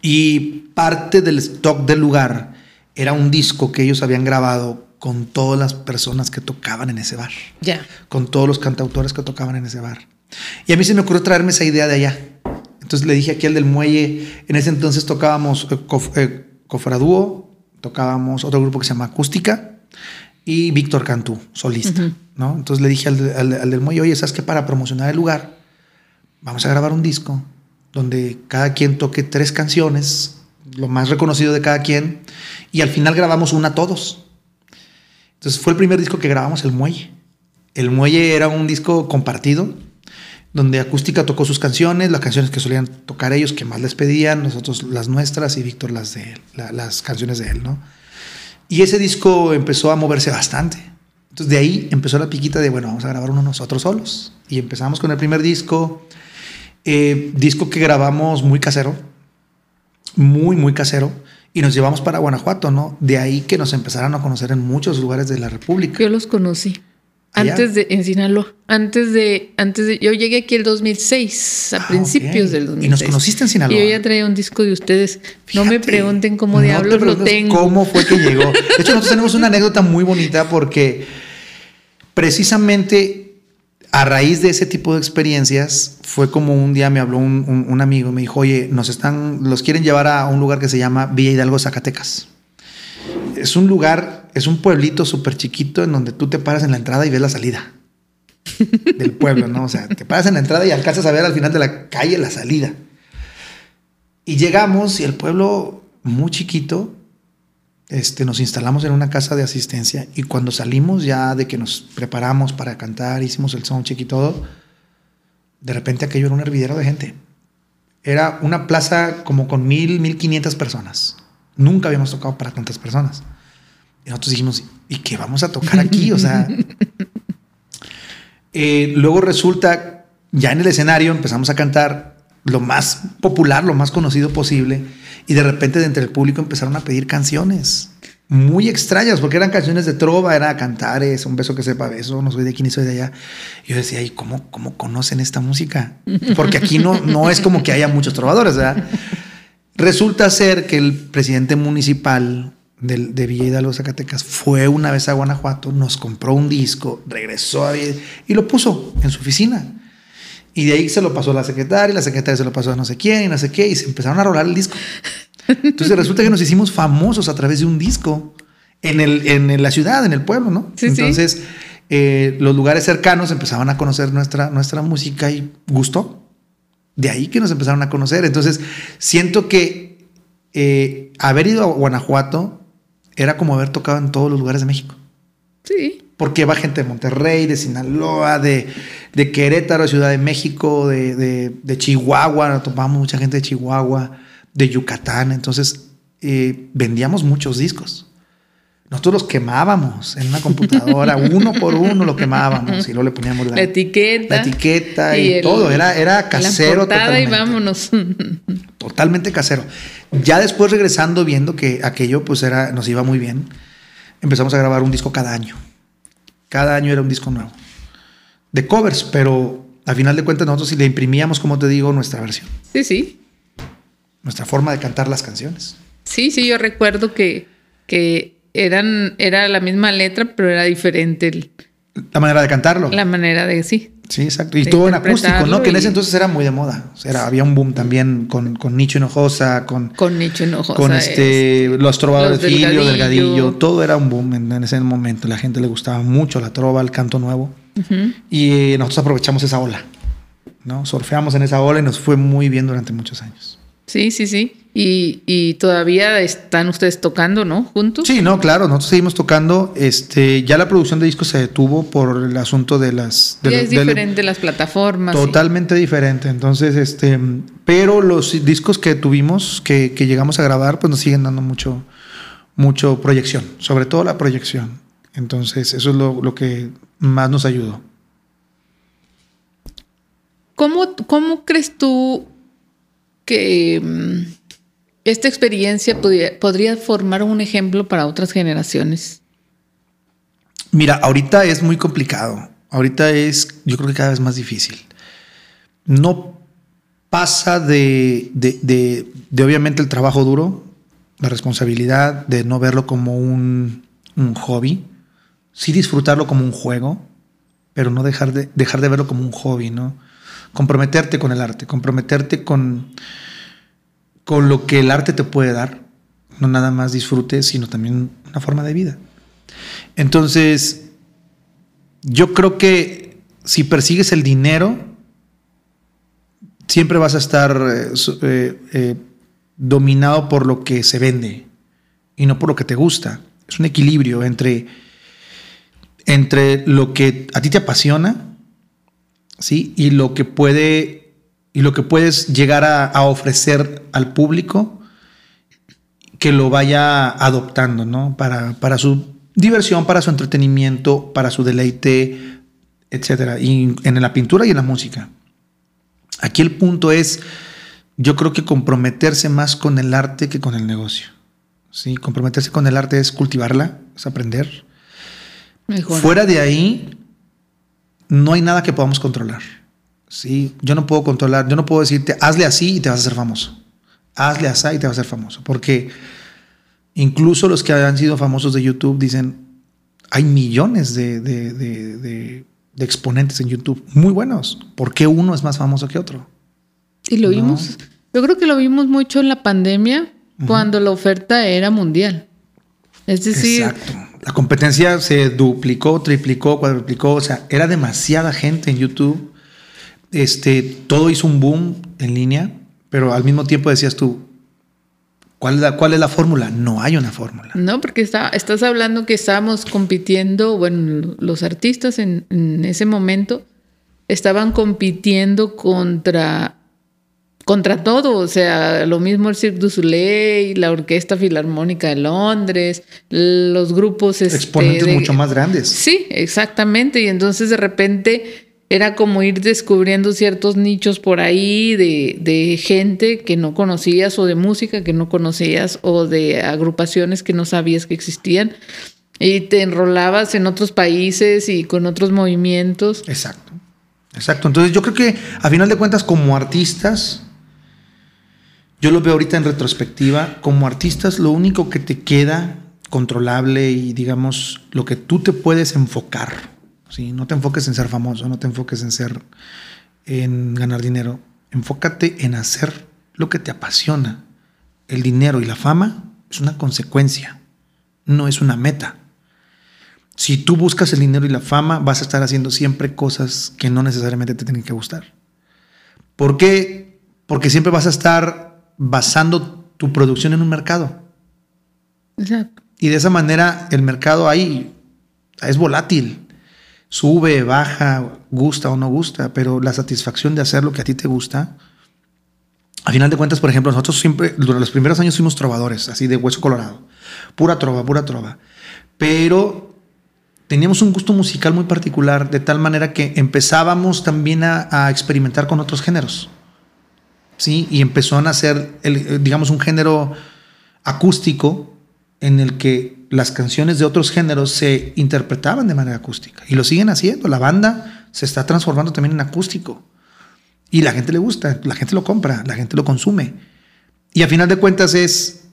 [SPEAKER 2] Y parte del stock del lugar era un disco que ellos habían grabado con todas las personas que tocaban en ese bar
[SPEAKER 1] Ya.
[SPEAKER 2] con todos los cantautores que tocaban en ese bar. Y a mí se me ocurrió traerme esa idea de allá. Entonces le dije aquí al del muelle, en ese entonces tocábamos eh, cof- eh, Cofradúo, tocábamos otro grupo que se llama Acústica y Víctor Cantú, solista, ¿no? Entonces le dije al, al, del muelle, oye, ¿sabes qué? Para promocionar el lugar, vamos a grabar un disco donde cada quien toque tres canciones, lo más reconocido de cada quien, y al final grabamos una todos. Entonces fue el primer disco que grabamos, El Muelle. El Muelle era un disco compartido, donde Acústica tocó sus canciones, las canciones que solían tocar ellos, que más les pedían, nosotros las nuestras y Víctor las de las canciones de él, ¿no? Y ese disco empezó a moverse bastante. Entonces de ahí empezó la piquita de, bueno, vamos a grabar uno nosotros solos. Y empezamos con el primer disco, eh, disco que grabamos muy casero, muy, muy casero. Y nos llevamos para Guanajuato, ¿no? De ahí que nos empezaron a conocer en muchos lugares de la República.
[SPEAKER 1] Yo los conocí. Antes de, en Sinaloa, antes de, antes de, yo llegué aquí el 2006, a ah, principios del 2006.
[SPEAKER 2] ¿Y nos conociste en Sinaloa?
[SPEAKER 1] Y yo ya traía un disco de ustedes. no me pregunten cómo diablos lo tengo.
[SPEAKER 2] ¿Cómo fue que llegó? De hecho, nosotros tenemos una anécdota muy bonita porque precisamente a raíz de ese tipo de experiencias fue como un día me habló un, un amigo, me dijo, oye, nos están, los quieren llevar a un lugar que se llama Villa Hidalgo, Zacatecas es un lugar, es un pueblito súper chiquito en donde tú te paras en la entrada y ves la salida del pueblo, ¿no? O sea, te paras en la entrada y alcanzas a ver al final de la calle la salida. Y llegamos y el pueblo muy chiquito, este, nos instalamos en una casa de asistencia y cuando salimos ya de que nos preparamos para cantar, hicimos el soundcheck y todo, de repente aquello era un hervidero de gente. Era una plaza como con mil, mil quinientas personas. Nunca habíamos tocado para tantas personas. Y nosotros dijimos, ¿y qué vamos a tocar aquí? O sea, eh, luego resulta, ya en el escenario empezamos a cantar lo más popular, lo más conocido posible, y de repente de entre el público empezaron a pedir canciones muy extrañas, porque eran canciones de trova, era cantares, un beso que sepa beso, no soy de aquí ni soy de allá. yo decía, ¿y cómo, cómo conocen esta música? Porque aquí no, no es como que haya muchos trovadores, ¿verdad? Resulta ser que el presidente municipal de, de Villa Hidalgo, Zacatecas, fue una vez a Guanajuato, nos compró un disco, regresó a Villa y lo puso en su oficina. Y de ahí se lo pasó a la secretaria, y la secretaria se lo pasó a no sé quién y no sé qué, y se empezaron a rolar el disco. Entonces resulta que nos hicimos famosos a través de un disco en, el, en la ciudad, en el pueblo, ¿no? Entonces eh, los lugares cercanos empezaban a conocer nuestra, nuestra música y gustó de ahí que nos empezaron a conocer. Entonces, siento que eh, haber ido a Guanajuato era como haber tocado en todos los lugares de México.
[SPEAKER 1] Sí.
[SPEAKER 2] Porque va gente de Monterrey, de Sinaloa, de, de Querétaro, Ciudad de México, de, de, de Chihuahua, topamos mucha gente de Chihuahua, de Yucatán. Entonces, eh, vendíamos muchos discos. Nosotros los quemábamos en una computadora, uno por uno lo quemábamos y luego le poníamos
[SPEAKER 1] la, etiqueta.
[SPEAKER 2] La etiqueta y, todo. Era, era casero.
[SPEAKER 1] totalmente. y vámonos.
[SPEAKER 2] Totalmente casero. Ya después regresando, viendo que aquello pues era, nos iba muy bien, empezamos a grabar un disco cada año. Cada año era un disco nuevo. De covers, pero a final de cuentas nosotros sí le imprimíamos, como te digo, nuestra versión.
[SPEAKER 1] Sí, sí.
[SPEAKER 2] Nuestra forma de cantar las canciones.
[SPEAKER 1] Sí, sí, yo recuerdo que, que eran, era la misma letra, pero era diferente.
[SPEAKER 2] la manera de cantarlo.
[SPEAKER 1] La manera de, sí.
[SPEAKER 2] Sí, exacto. Y todo en acústico, ¿no? Que en ese entonces era muy de moda. era, había un boom también con, con Nicho Hinojosa, con...
[SPEAKER 1] Con Nicho Hinojosa.
[SPEAKER 2] Con este, los trovadores de Filio, Delgadillo. Todo era un boom en, ese momento. La gente le gustaba mucho la trova, el canto nuevo. Y nosotros aprovechamos esa ola, ¿no? Surfeamos en esa ola y nos fue muy bien durante muchos años.
[SPEAKER 1] Sí, sí, sí. Y, todavía están ustedes tocando, ¿no? Juntos.
[SPEAKER 2] Sí, no, claro, nosotros seguimos tocando. Este, ya la producción de discos se detuvo por el asunto de las.
[SPEAKER 1] ya es diferente las plataformas.
[SPEAKER 2] Totalmente diferente. Entonces, este, pero los discos que tuvimos, que, llegamos a grabar, pues nos siguen dando mucho, mucho proyección, sobre todo la proyección. Entonces, eso es lo, lo que más nos ayudó.
[SPEAKER 1] ¿Cómo, ¿Cómo crees tú que mm, esta experiencia podría, formar un ejemplo para otras generaciones?
[SPEAKER 2] Mira, ahorita es muy complicado. Ahorita es, yo creo que cada vez más difícil. No pasa de, de, obviamente el trabajo duro, la responsabilidad de no verlo como un, un, hobby, sí disfrutarlo como un juego, pero no dejar de, dejar de verlo como un hobby, ¿no? Comprometerte con el arte, comprometerte con, con lo que el arte te puede dar, no nada más disfrute, sino también una forma de vida. Entonces, yo creo que si persigues el dinero, siempre vas a estar eh, eh, eh, dominado por lo que se vende y no por lo que te gusta. Es un equilibrio entre, entre lo que a ti te apasiona ¿sí? y lo que puede y lo que puedes llegar a, ofrecer al público que lo vaya adoptando, ¿no? Para, para su diversión, para su entretenimiento, para su deleite, etcétera. Y en la pintura y en la música. Aquí el punto es, yo creo que comprometerse más con el arte que con el negocio. Sí, comprometerse con el arte es cultivarla, es aprender. Fuera de ahí, no hay nada que podamos controlar. Sí, yo no puedo controlar, yo no puedo decirte, hazle así y te vas a hacer famoso. Hazle así y te vas a hacer famoso. Porque incluso los que han sido famosos de YouTube dicen, hay millones de, exponentes en YouTube muy buenos. ¿Por qué uno es más famoso que otro?
[SPEAKER 1] Y lo vimos, yo creo que lo vimos mucho en la pandemia, cuando la oferta era mundial. Es decir, Exacto.
[SPEAKER 2] La competencia se duplicó, triplicó, cuadruplicó, o sea, era demasiada gente en YouTube este, todo hizo un boom en línea, pero al mismo tiempo decías tú, ¿cuál es la, fórmula? No hay una fórmula.
[SPEAKER 1] No, porque está, estás hablando que estábamos compitiendo, bueno, los artistas en, ese momento estaban compitiendo contra contra todo, o sea, lo mismo el Cirque du Soleil, la Orquesta Filarmónica de Londres, los grupos...
[SPEAKER 2] Este, Exponentes mucho más grandes.
[SPEAKER 1] Sí, exactamente, y entonces de repente era como ir descubriendo ciertos nichos por ahí de, gente que no conocías o de música que no conocías o de agrupaciones que no sabías que existían y te enrolabas en otros países y con otros movimientos.
[SPEAKER 2] Exacto, exacto. Entonces yo creo que a final de cuentas como artistas, yo lo veo ahorita en retrospectiva, como artistas lo único que te queda controlable y digamos lo que tú te puedes enfocar no te enfoques en ser famoso, no te enfoques en ser, en ganar dinero. Enfócate en hacer lo que te apasiona. El dinero y la fama es una consecuencia, no es una meta. Si tú buscas el dinero y la fama, vas a estar haciendo siempre cosas que no necesariamente te tienen que gustar. ¿Por qué? Porque siempre vas a estar basando tu producción en un mercado. Exacto. Y de esa manera el mercado ahí es volátil sube, baja, gusta o no gusta, pero la satisfacción de hacer lo que a ti te gusta. A final de cuentas, por ejemplo, nosotros siempre, durante los primeros años fuimos trovadores, así de hueso colorado. Pura trova, pura trova. Pero teníamos un gusto musical muy particular, de tal manera que empezábamos también a, experimentar con otros géneros. ¿Sí? Y empezó a nacer, el, digamos, un género acústico en el que las canciones de otros géneros se interpretaban de manera acústica y lo siguen haciendo. La banda se está transformando también en acústico y la gente le gusta, la gente lo compra, la gente lo consume. Y a final de cuentas es,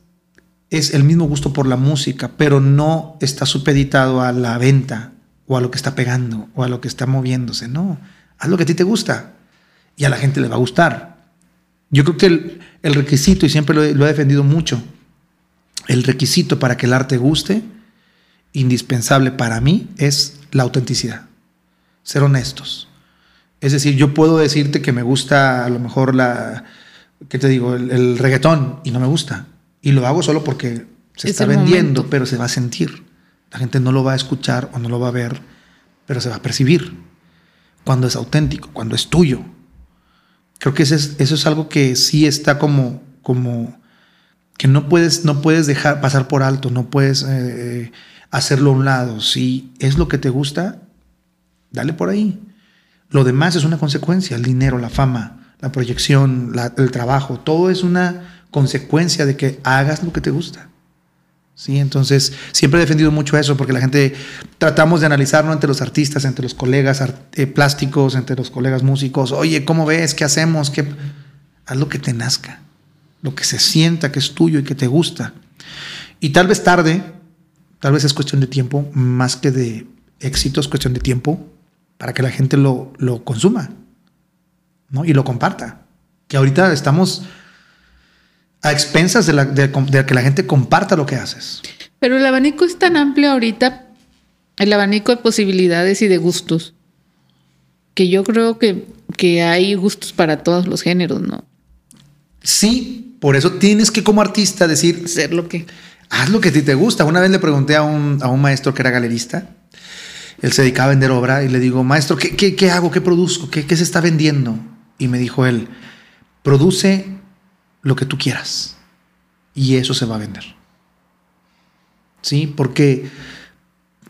[SPEAKER 2] es el mismo gusto por la música, pero no está supeditado a la venta o a lo que está pegando o a lo que está moviéndose. No, haz lo que a ti te gusta y a la gente le va a gustar. Yo creo que el, requisito, y siempre lo he defendido mucho, el requisito para que el arte guste, indispensable para mí, es la autenticidad. Ser honestos. Es decir, yo puedo decirte que me gusta a lo mejor la, ¿qué te digo? El, reggaetón y no me gusta. Y lo hago solo porque se está vendiendo, pero se va a sentir. La gente no lo va a escuchar o no lo va a ver, pero se va a percibir. Cuando es auténtico, cuando es tuyo. Creo que eso es, eso es algo que sí está como, como que no puedes, no puedes dejar pasar por alto, no puedes eh, hacerlo a un lado. Si es lo que te gusta, dale por ahí. Lo demás es una consecuencia, el dinero, la fama, la proyección, el trabajo, todo es una consecuencia de que hagas lo que te gusta. ¿Sí? Entonces, siempre he defendido mucho eso porque la gente tratamos de analizarlo entre los artistas, entre los colegas eh, plásticos, entre los colegas músicos. Oye, ¿cómo ves? ¿Qué hacemos? ¿Qué? Haz lo que te nazca lo que se sienta que es tuyo y que te gusta. Y tal vez tarde, tal vez es cuestión de tiempo, más que de éxito, es cuestión de tiempo para que la gente lo, lo consuma ¿no? y lo comparta. Que ahorita estamos a expensas de, la, de, que la gente comparta lo que haces.
[SPEAKER 1] Pero el abanico es tan amplio ahorita el abanico de posibilidades y de gustos. Que yo creo que, que hay gustos para todos los géneros, ¿no?
[SPEAKER 2] Sí, por eso tienes que como artista decir...
[SPEAKER 1] Ser lo que...
[SPEAKER 2] Haz lo que a ti te gusta. Una vez le pregunté a un, a un maestro que era galerista, él se dedicaba a vender obra y le digo, maestro, ¿qué, qué, qué hago? ¿Qué produzco? ¿Qué, ¿Qué se está vendiendo? Y me dijo él, produce lo que tú quieras y eso se va a vender. ¿Sí? Porque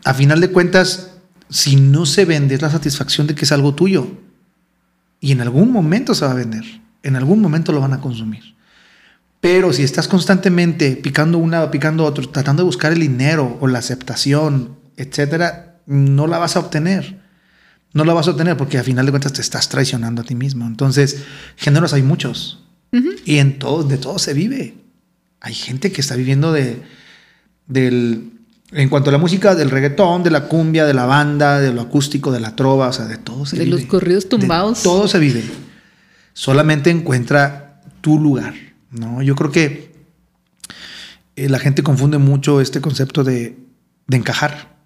[SPEAKER 2] a final de cuentas, si no se vende, es la satisfacción de que es algo tuyo. Y en algún momento se va a vender. En algún momento lo van a consumir. Pero si estás constantemente picando una, picando otro, tratando de buscar el dinero o la aceptación, etcétera, no la vas a obtener. No la vas a obtener porque a final de cuentas te estás traicionando a ti mismo. Entonces, géneros hay muchos. Y en todo, de todo se vive. Hay gente que está viviendo de, del, en cuanto a la música, del reggaetón, de la cumbia, de la banda, de lo acústico, de la trova, o sea, de todo se
[SPEAKER 1] De
[SPEAKER 2] vive.
[SPEAKER 1] los corridos tumbados.
[SPEAKER 2] De todo se vive. Solamente encuentra tu lugar, ¿no? Yo creo que eh, la gente confunde mucho este concepto de, de encajar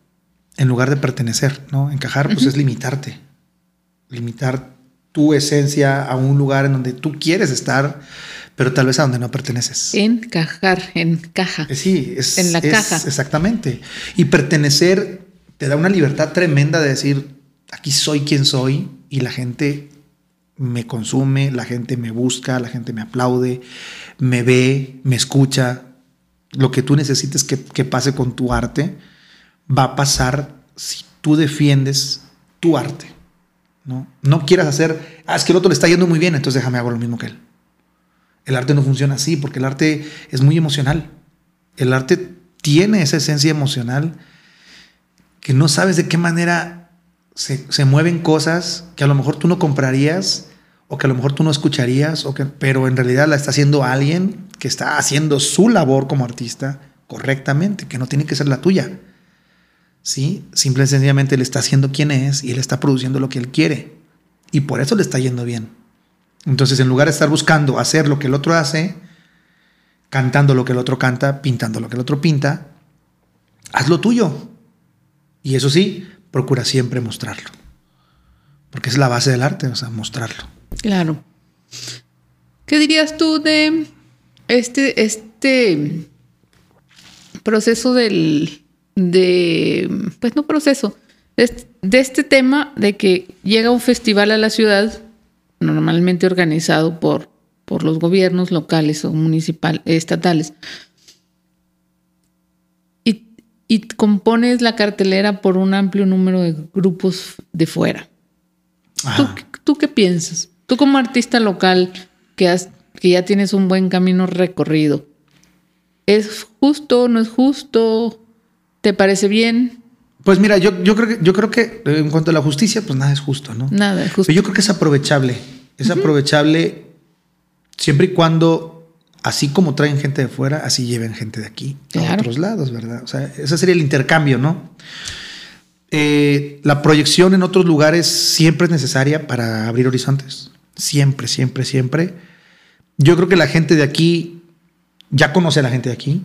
[SPEAKER 2] en lugar de pertenecer, ¿no? Encajar, pues, es limitarte. Limitar tu esencia a un lugar en donde tú quieres estar, pero tal vez a donde no perteneces.
[SPEAKER 1] Encajar, encaja.
[SPEAKER 2] Eh, Sí, es
[SPEAKER 1] En la
[SPEAKER 2] es-
[SPEAKER 1] caja.
[SPEAKER 2] Exactamente. Y pertenecer te da una libertad tremenda de decir, aquí soy quien soy y la gente me consume, la gente me busca, la gente me aplaude, me ve, me escucha. Lo que tú necesites que, que pase con tu arte va a pasar si tú defiendes tu arte. ¿No? no quieras hacer, ah, es que el otro le está yendo muy bien, entonces déjame hago lo mismo que él. El arte no funciona así porque el arte es muy emocional. El arte tiene esa esencia emocional que no sabes de qué manera se, se mueven cosas que a lo mejor tú no comprarías o que a lo mejor tú no escucharías, o que, pero en realidad la está haciendo alguien que está haciendo su labor como artista correctamente, que no tiene que ser la tuya. ¿Sí? Simple y sencillamente él está haciendo quien es y él está produciendo lo que él quiere. Y por eso le está yendo bien. Entonces, en lugar de estar buscando hacer lo que el otro hace, cantando lo que el otro canta, pintando lo que el otro pinta, haz lo tuyo. Y eso sí, procura siempre mostrarlo. Porque es la base del arte, o sea, mostrarlo.
[SPEAKER 1] Claro. ¿Qué dirías tú de este, este proceso del, de, pues no proceso, de este, de este tema de que llega un festival a la ciudad, normalmente organizado por, por los gobiernos locales o municipal, estatales, y, y compones la cartelera por un amplio número de grupos de fuera? ¿Tú,
[SPEAKER 2] Ajá.
[SPEAKER 1] ¿Tú qué piensas? Tú como artista local que, has, que ya tienes un buen camino recorrido, ¿es justo? ¿No es justo? ¿Te parece bien?
[SPEAKER 2] Pues mira, yo, yo, creo que, yo creo que eh, en cuanto a la justicia, pues nada es justo, ¿no?
[SPEAKER 1] Nada, es justo.
[SPEAKER 2] Pero yo creo que es aprovechable. Es aprovechable siempre y cuando, así como traen gente de fuera, así lleven gente de aquí a otros lados, ¿verdad? O sea, ese sería el intercambio, ¿no? Eh, la proyección en otros lugares siempre es necesaria para abrir horizontes. Siempre, siempre, siempre. Yo creo que la gente de aquí ya conoce a la gente de aquí,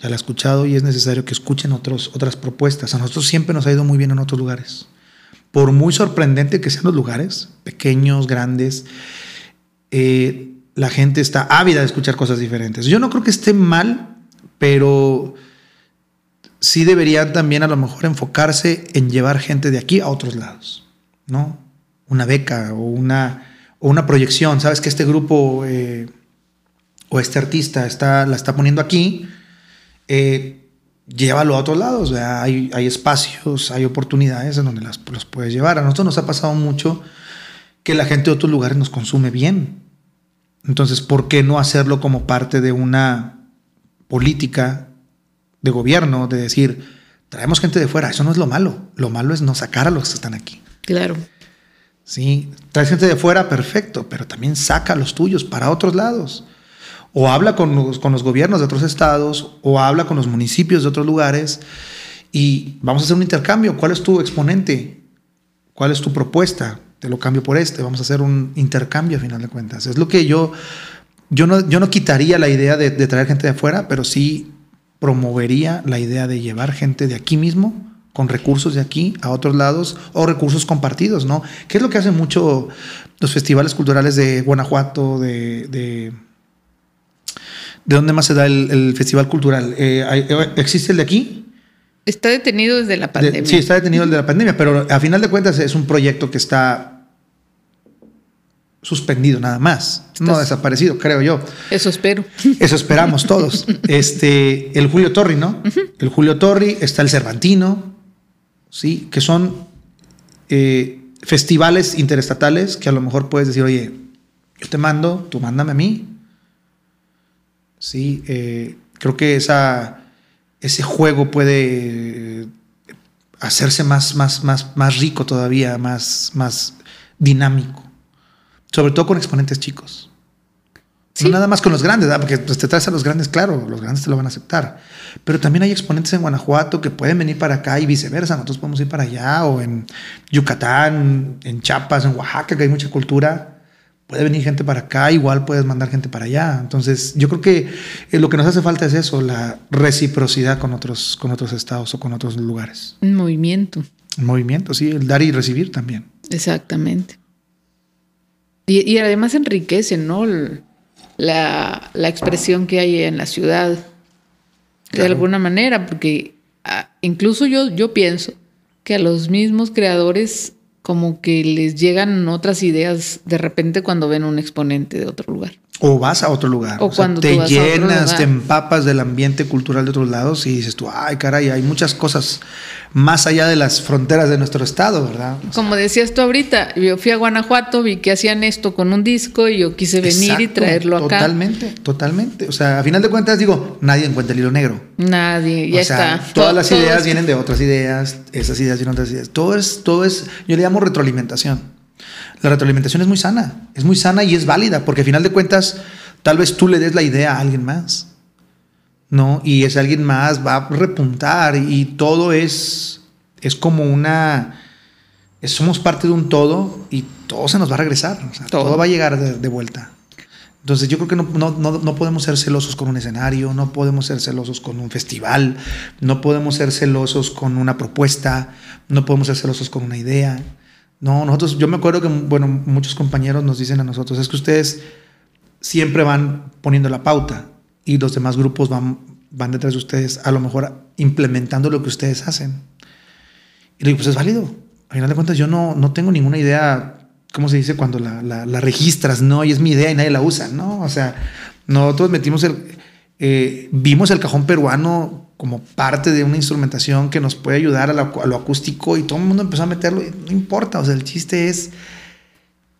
[SPEAKER 2] ya la ha escuchado y es necesario que escuchen otros, otras propuestas. A nosotros siempre nos ha ido muy bien en otros lugares. Por muy sorprendente que sean los lugares, pequeños, grandes, eh, la gente está ávida de escuchar cosas diferentes. Yo no creo que esté mal, pero sí deberían también a lo mejor enfocarse en llevar gente de aquí a otros lados, ¿no? Una beca o una, o una proyección. Sabes que este grupo eh, o este artista está, la está poniendo aquí, eh, llévalo a otros lados. ¿verdad? Hay, hay espacios, hay oportunidades en donde las, los puedes llevar. A nosotros nos ha pasado mucho que la gente de otros lugares nos consume bien. Entonces, ¿por qué no hacerlo como parte de una política de gobierno? De decir, traemos gente de fuera. Eso no es lo malo. Lo malo es no sacar a los que están aquí.
[SPEAKER 1] Claro.
[SPEAKER 2] Sí, traes gente de fuera, perfecto, pero también saca a los tuyos para otros lados. O habla con los, con los gobiernos de otros estados, o habla con los municipios de otros lugares, y vamos a hacer un intercambio. ¿Cuál es tu exponente? ¿Cuál es tu propuesta? Te lo cambio por este. Vamos a hacer un intercambio a final de cuentas. Es lo que yo, yo no, yo no quitaría la idea de, traer gente de afuera, pero sí promovería la idea de llevar gente de aquí mismo con recursos de aquí a otros lados o recursos compartidos, ¿no? ¿Qué es lo que hacen mucho los festivales culturales de Guanajuato. ¿De, ¿de dónde más se da el, festival cultural? Eh, eh, ¿Existe el de aquí?
[SPEAKER 1] Está detenido desde la pandemia.
[SPEAKER 2] sí, está detenido desde la pandemia, pero a final de cuentas es un proyecto que está suspendido nada más, no desaparecido, creo yo.
[SPEAKER 1] Eso espero.
[SPEAKER 2] Eso esperamos todos. Este, el Julio Torri, ¿no? El Julio Torri, está el Cervantino, ¿sí? Que son eh, festivales interestatales que a lo mejor puedes decir, oye, yo te mando, tú mándame a mí. Sí, eh, creo que esa, ese juego puede hacerse más, más, más, más rico todavía, más, más dinámico. Sobre todo con exponentes chicos. No nada más con los grandes, porque pues, te traes a los grandes, claro, los grandes te lo van a aceptar. Pero también hay exponentes en Guanajuato que pueden venir para acá y viceversa. Nosotros podemos ir para allá o en Yucatán, en Chiapas, en Oaxaca, que hay mucha cultura. Puede venir gente para acá, igual puedes mandar gente para allá. Entonces, yo creo que eh, lo que nos hace falta es eso, la reciprocidad con otros, con otros estados o con otros lugares.
[SPEAKER 1] Un movimiento.
[SPEAKER 2] Un movimiento, sí, el dar y recibir también.
[SPEAKER 1] Exactamente. Y, y además enriquece, ¿no? la, expresión que hay en la ciudad, de alguna manera, porque ah, incluso yo, yo pienso que a los mismos creadores como que les llegan otras ideas de repente cuando ven un exponente de otro lugar.
[SPEAKER 2] O vas a otro lugar. O, cuando te llenas, te empapas del ambiente cultural de otros lados y dices tú, ay, caray, hay muchas cosas más allá de las fronteras de nuestro estado, ¿verdad?
[SPEAKER 1] Como decías tú ahorita, yo fui a Guanajuato, vi que hacían esto con un disco y yo quise venir y traerlo
[SPEAKER 2] acá. Totalmente, totalmente. O sea, a final de cuentas digo, nadie encuentra el hilo negro.
[SPEAKER 1] Nadie, ya está.
[SPEAKER 2] Todas las ideas vienen de otras ideas, esas ideas vienen de otras ideas. Todo es, todo es, yo le llamo retroalimentación la retroalimentación es muy sana, es muy sana y es válida, porque al final de cuentas, tal vez tú le des la idea a alguien más, ¿no? Y ese alguien más va a repuntar y todo es, es como una, somos parte de un todo y todo se nos va a regresar, todo. va a llegar de, vuelta. Entonces yo creo que no, no, podemos ser celosos con un escenario, no podemos ser celosos con un festival, no podemos ser celosos con una propuesta, no podemos ser celosos con una idea. No, nosotros, yo me acuerdo que, bueno, muchos compañeros nos dicen a nosotros, es que ustedes siempre van poniendo la pauta y los demás grupos van, van detrás de ustedes, a lo mejor implementando lo que ustedes hacen. Y le digo, pues es válido. A final de cuentas, yo no, no tengo ninguna idea, ¿cómo se dice? Cuando la, la, registras, ¿no? Y es mi idea y nadie la usa, ¿no? O sea, nosotros metimos el, eh, vimos el cajón peruano como parte de una instrumentación que nos puede ayudar a, lo acústico y todo el mundo empezó a meterlo. no importa, o sea, el chiste es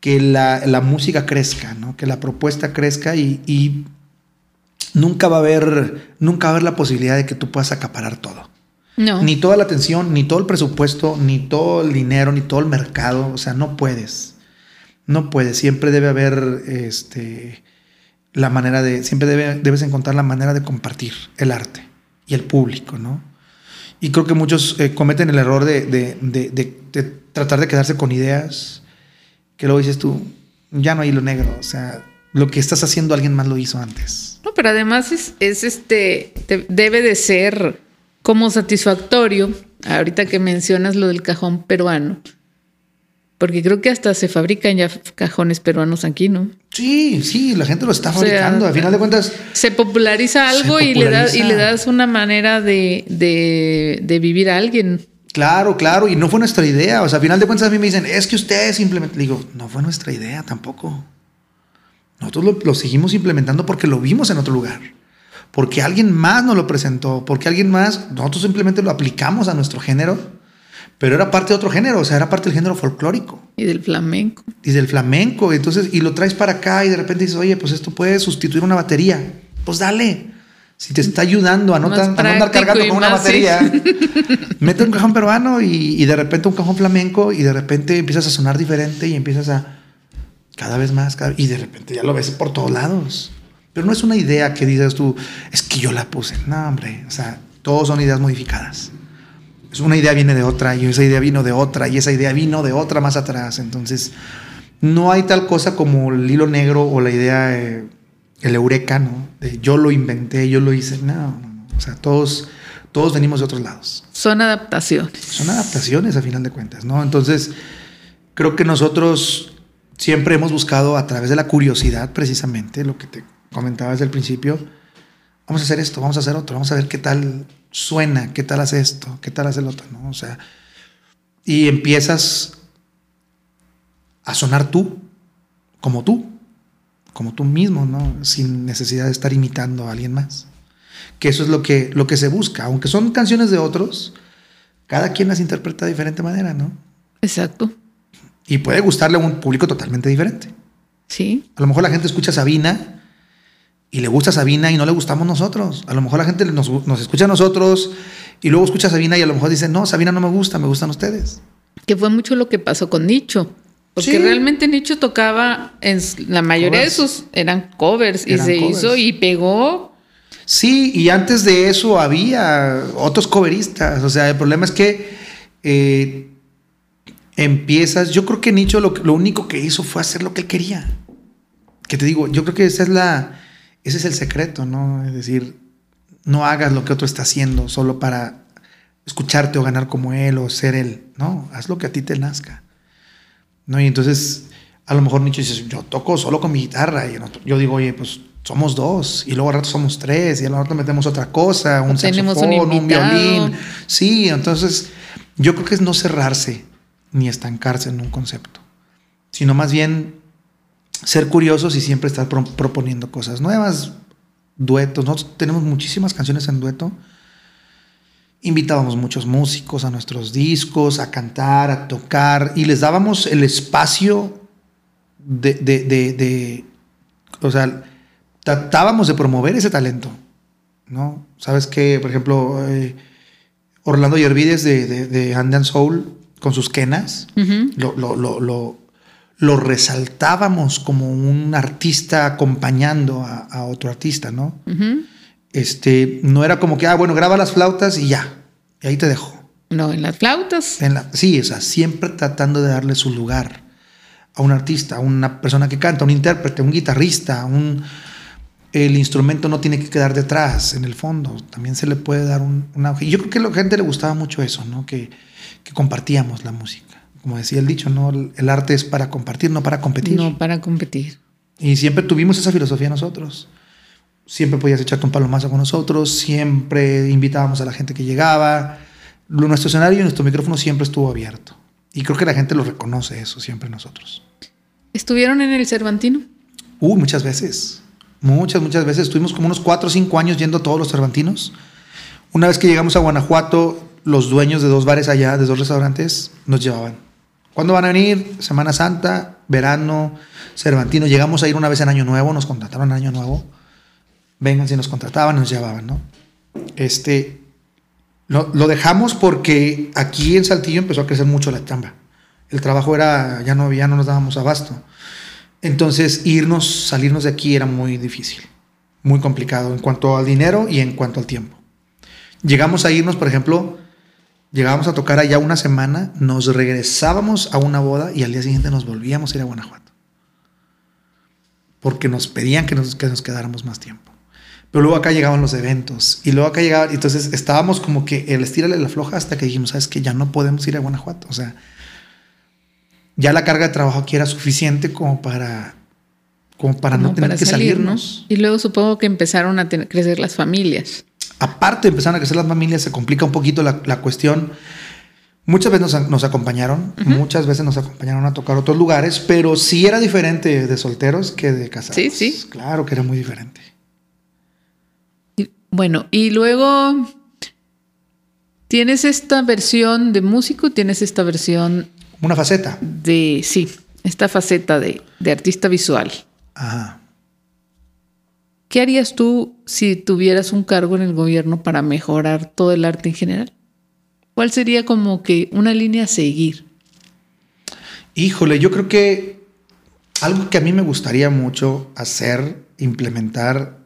[SPEAKER 2] que la, música crezca, ¿no? que la propuesta crezca y, nunca va a haber nunca va a haber la posibilidad de que tú puedas acaparar todo. No. Ni toda la atención, ni todo el presupuesto, ni todo el dinero, ni todo el mercado, o sea, no puedes. No puedes, siempre debe haber este la manera de siempre debes encontrar la manera de compartir el arte y el público, ¿no? Y creo que muchos eh, cometen el error de, tratar de quedarse con ideas que luego dices tú, ya no hay lo negro, o sea, lo que estás haciendo alguien más lo hizo antes.
[SPEAKER 1] No, pero además es, es este, debe de ser como satisfactorio, ahorita que mencionas lo del cajón peruano, porque creo que hasta se fabrican ya cajones peruanos aquí, ¿no?
[SPEAKER 2] Sí, sí, la gente lo está fabricando. Al final de cuentas.
[SPEAKER 1] Se populariza algo Y, le das, y le das una manera de, vivir a alguien.
[SPEAKER 2] Claro, claro, y no fue nuestra idea. O sea, al final de cuentas a mí me dicen, es que ustedes simplemente. Digo, no fue nuestra idea tampoco. Nosotros lo, lo seguimos implementando porque lo vimos en otro lugar. Porque alguien más nos lo presentó. Porque alguien más, nosotros simplemente lo aplicamos a nuestro género pero era parte de otro género, o sea, era parte del género folclórico.
[SPEAKER 1] Y del flamenco.
[SPEAKER 2] Y del flamenco, entonces, y lo traes para acá y de repente dices, oye, pues esto puede sustituir una batería. Pues dale. Si te está ayudando a no, andar cargando con una batería, mete un cajón peruano y, y, de repente un cajón flamenco y de repente empiezas a sonar diferente y empiezas a cada vez más, y de repente ya lo ves por todos lados. Pero no es una idea que dices tú, es que yo la puse. No, hombre, o sea, todos son ideas modificadas una idea viene de otra y esa idea vino de otra y esa idea vino de otra más atrás. Entonces, no hay tal cosa como el hilo negro o la idea, eh, el eureka, ¿no? De yo lo inventé, yo lo hice. No, O sea, todos, Todos venimos de otros lados.
[SPEAKER 1] Son adaptaciones.
[SPEAKER 2] Son adaptaciones a final de cuentas, ¿no? Entonces, creo que nosotros siempre hemos buscado a través de la curiosidad, precisamente, lo que te comentaba desde el principio, vamos a hacer esto, vamos a hacer otro, vamos a ver qué tal suena, qué tal hace esto, qué tal hace el otro, ¿no? O sea, y empiezas a sonar tú, como tú, como tú mismo, ¿no? Sin necesidad de estar imitando a alguien más. Que eso es lo que, lo que se busca. Aunque son canciones de otros, cada quien las interpreta de diferente manera, ¿no?
[SPEAKER 1] Exacto.
[SPEAKER 2] Y puede gustarle a un público totalmente diferente.
[SPEAKER 1] Sí.
[SPEAKER 2] A lo mejor la gente escucha a Sabina y le gusta Sabina y no le gustamos nosotros. A lo mejor la gente nos, nos, escucha a nosotros y luego escucha a Sabina y a lo mejor dice, no, Sabina no me gusta, me gustan ustedes.
[SPEAKER 1] Que fue mucho lo que pasó con Nicho. Porque sí. realmente Nicho tocaba en la mayoría covers. de sus eran covers eran y se covers. hizo y pegó.
[SPEAKER 2] Sí, y antes de eso había otros coveristas. O sea, el problema es que eh, empiezas. Yo creo que Nicho lo, lo único que hizo fue hacer lo que él quería. Que te digo, yo creo que esa es la ese es el secreto, ¿no? Es decir, no hagas lo que otro está haciendo solo para escucharte o ganar como él o ser él. No, haz lo que a ti te nazca. ¿No? Y entonces, a lo mejor Nicho dice, yo toco solo con mi guitarra. Y yo digo, oye, pues somos dos. Y luego al rato somos tres. Y al rato metemos otra cosa, un saxofón, un, un violín. Sí, entonces yo creo que es no cerrarse ni estancarse en un concepto, sino más bien ser curiosos y siempre estar pro proponiendo cosas nuevas, duetos. Nosotros tenemos muchísimas canciones en dueto. Invitábamos muchos músicos a nuestros discos, a cantar, a tocar, y les dábamos el espacio de, de, de, de o sea, tratábamos de promover ese talento, ¿no? Sabes que, por ejemplo, eh, Orlando Yervides de, de, de Andean Soul, con sus quenas, uh -huh. lo, lo, lo, lo lo resaltábamos como un artista acompañando a, a otro artista, ¿no? Uh -huh. Este, no era como que, ah, bueno, graba las flautas y ya, y ahí te dejo.
[SPEAKER 1] No, en las flautas.
[SPEAKER 2] En la, sí, o sea, siempre tratando de darle su lugar a un artista, a una persona que canta, un intérprete, un guitarrista, un, el instrumento no tiene que quedar detrás, en el fondo, también se le puede dar un, un auge. Y yo creo que a la gente le gustaba mucho eso, ¿no? Que, que compartíamos la música como decía el dicho, ¿no? El arte es para compartir, no para competir.
[SPEAKER 1] No para competir.
[SPEAKER 2] Y siempre tuvimos esa filosofía nosotros. Siempre podías echarte un palomazo con nosotros, siempre invitábamos a la gente que llegaba. Nuestro escenario y nuestro micrófono siempre estuvo abierto. Y creo que la gente lo reconoce eso siempre nosotros.
[SPEAKER 1] ¿Estuvieron en el Cervantino?
[SPEAKER 2] Uh, muchas veces. Muchas, muchas veces. Estuvimos como unos cuatro o cinco años yendo a todos los Cervantinos. Una vez que llegamos a Guanajuato, los dueños de dos bares allá, de dos restaurantes, nos llevaban ¿Cuándo van a venir? Semana Santa, verano, Cervantino. Llegamos a ir una vez en Año Nuevo, nos contrataron en Año Nuevo. Vengan si nos contrataban, nos llevaban, ¿no? Este, lo, lo, dejamos porque aquí en Saltillo empezó a crecer mucho la chamba. El trabajo era, ya no, ya no nos dábamos abasto. Entonces, irnos, salirnos de aquí era muy difícil, muy complicado en cuanto al dinero y en cuanto al tiempo. Llegamos a irnos, por ejemplo, Llegábamos a tocar allá una semana, nos regresábamos a una boda y al día siguiente nos volvíamos a ir a Guanajuato. Porque nos pedían que nos, que nos quedáramos más tiempo. Pero luego acá llegaban los eventos y luego acá llegaban, entonces estábamos como que el estírale la floja hasta que dijimos, sabes que ya no podemos ir a Guanajuato. O sea, ya la carga de trabajo aquí era suficiente como para, como para como no tener para que salir, salirnos.
[SPEAKER 1] ¿no? Y luego supongo que empezaron a tener, crecer las familias
[SPEAKER 2] aparte de empezar a crecer las familias, se complica un poquito la, la cuestión. Muchas veces nos, nos acompañaron, uh -huh. muchas veces nos acompañaron a tocar otros lugares, pero sí era diferente de solteros que de casados.
[SPEAKER 1] Sí, sí.
[SPEAKER 2] Claro que era muy diferente.
[SPEAKER 1] Y, bueno, y luego tienes esta versión de músico, tienes esta versión...
[SPEAKER 2] Una faceta.
[SPEAKER 1] De, sí, esta faceta de, de artista visual.
[SPEAKER 2] Ajá.
[SPEAKER 1] ¿Qué harías tú si tuvieras un cargo en el gobierno para mejorar todo el arte en general? ¿Cuál sería como que una línea a seguir?
[SPEAKER 2] Híjole, yo creo que algo que a mí me gustaría mucho hacer, implementar,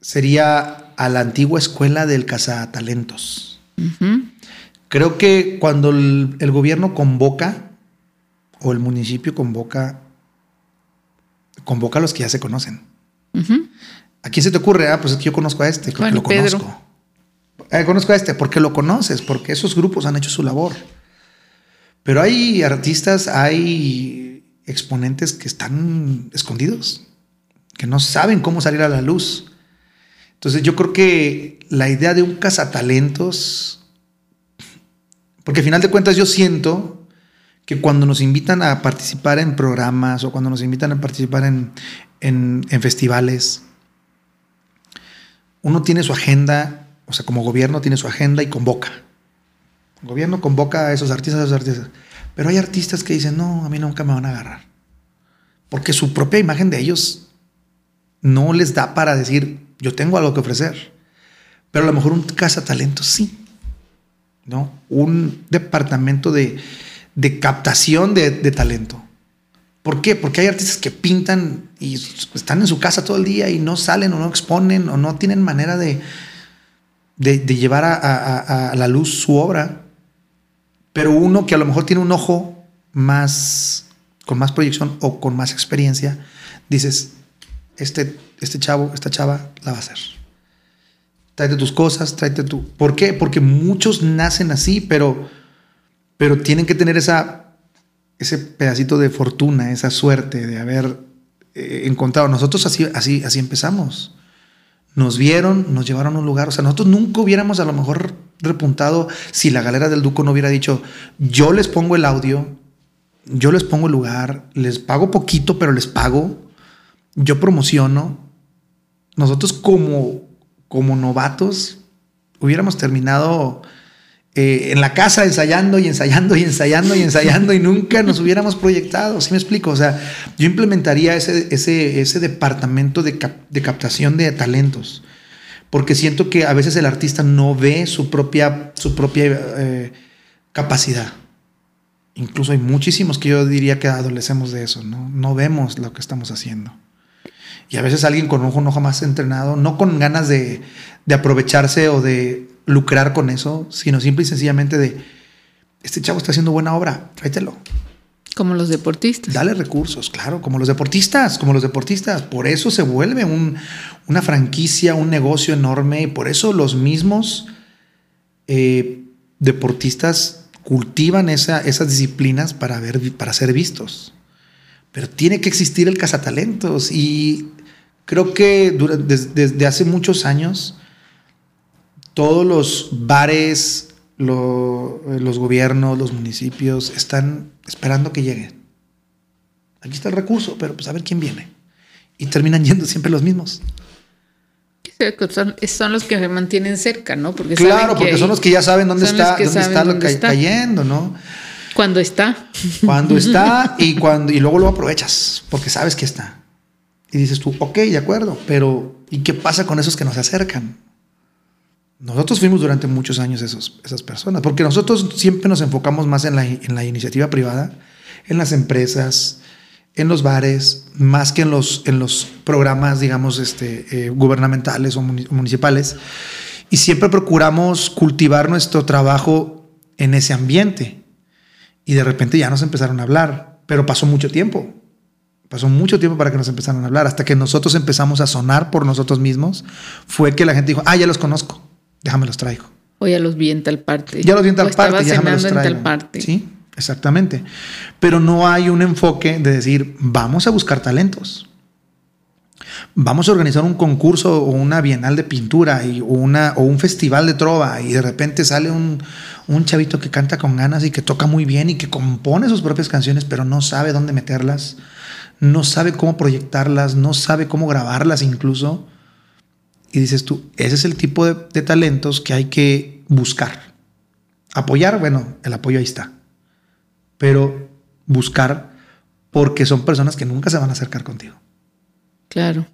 [SPEAKER 2] sería a la antigua escuela del cazatalentos. Uh -huh. Creo que cuando el, el, gobierno convoca o el municipio convoca, convoca a los que ya se conocen. Uh -huh. ¿A quién se te ocurre? Ah, pues es que yo conozco a este, lo Pedro. conozco. Eh, conozco a este, porque lo conoces, porque esos grupos han hecho su labor. Pero hay artistas, hay exponentes que están escondidos, que no saben cómo salir a la luz. Entonces yo creo que la idea de un cazatalentos, porque al final de cuentas yo siento que cuando nos invitan a participar en programas o cuando nos invitan a participar en, en, en festivales, uno tiene su agenda, o sea, como gobierno tiene su agenda y convoca. El gobierno convoca a esos artistas, a esos artistas. Pero hay artistas que dicen, no, a mí nunca me van a agarrar. Porque su propia imagen de ellos no les da para decir, yo tengo algo que ofrecer. Pero a lo mejor un casa talento sí. ¿No? Un departamento de, captación de, de talento. ¿Por qué? Porque hay artistas que pintan y están en su casa todo el día y no salen o no exponen o no tienen manera de, de, llevar a, la luz su obra. Pero uno que a lo mejor tiene un ojo más, con más proyección o con más experiencia, dices, este, este chavo, esta chava la va a hacer. Tráete tus cosas, tráete tu... ¿Por qué? Porque muchos nacen así, pero, pero tienen que tener esa ese pedacito de fortuna, esa suerte de haber eh, encontrado. Nosotros así, así, así empezamos. Nos vieron, nos llevaron a un lugar. O sea, nosotros nunca hubiéramos a lo mejor repuntado si la galera del Duco no hubiera dicho, yo les pongo el audio, yo les pongo el lugar, les pago poquito, pero les pago, yo promociono. Nosotros como, como novatos hubiéramos terminado eh, en la casa ensayando y ensayando y ensayando y ensayando y nunca nos hubiéramos proyectado. ¿Sí me explico? O sea, yo implementaría ese, ese, ese departamento de, de, captación de talentos, porque siento que a veces el artista no ve su propia, su propia eh, capacidad. Incluso hay muchísimos que yo diría que adolecemos de eso, ¿no? No vemos lo que estamos haciendo. Y a veces alguien con un ojo no jamás entrenado, no con ganas de, de aprovecharse o de lucrar con eso, sino simple y sencillamente de, este chavo está haciendo buena obra, tráetelo.
[SPEAKER 1] Como los deportistas.
[SPEAKER 2] Dale recursos, claro, como los deportistas, como los deportistas. Por eso se vuelve un, una franquicia, un negocio enorme, y por eso los mismos eh, deportistas cultivan esa, esas disciplinas para, ver, para ser vistos. Pero tiene que existir el cazatalentos y creo que desde hace muchos años todos los bares, los gobiernos, los municipios están esperando que lleguen. Aquí está el recurso, pero pues a ver quién viene. Y terminan yendo siempre los mismos.
[SPEAKER 1] Son, los que se mantienen cerca, ¿no?
[SPEAKER 2] Porque claro, porque son los que ya saben dónde está, dónde está lo que cayendo, ¿no?
[SPEAKER 1] Cuando está.
[SPEAKER 2] Cuando está y cuando y luego lo aprovechas porque sabes que está. Y dices tú, ok, de acuerdo, pero ¿y qué pasa con esos que nos acercan? Nosotros fuimos durante muchos años esos, esas personas, porque nosotros siempre nos enfocamos más en la, en la iniciativa privada, en las empresas, en los bares, más que en los, en los programas, digamos, este, eh, gubernamentales o municipales. Y siempre procuramos cultivar nuestro trabajo en ese ambiente. Y de repente ya nos empezaron a hablar, pero pasó mucho tiempo. Pasó mucho tiempo para que nos empezaran a hablar. Hasta que nosotros empezamos a sonar por nosotros mismos, fue que la gente dijo, ah, ya los conozco déjame los traigo.
[SPEAKER 1] O ya los vi en tal parte.
[SPEAKER 2] Ya los vi en tal parte, déjame los traigo. En tal parte. Sí, exactamente. Pero no hay un enfoque de decir, vamos a buscar talentos. Vamos a organizar un concurso o una bienal de pintura y, una, o un festival de trova y de repente sale un, un chavito que canta con ganas y que toca muy bien y que compone sus propias canciones, pero no sabe dónde meterlas, no sabe cómo proyectarlas, no sabe cómo grabarlas incluso. Y dices tú, ese es el tipo de, talentos que hay que buscar. Apoyar, bueno, el apoyo ahí está. Pero buscar porque son personas que nunca se van a acercar contigo.
[SPEAKER 1] Claro.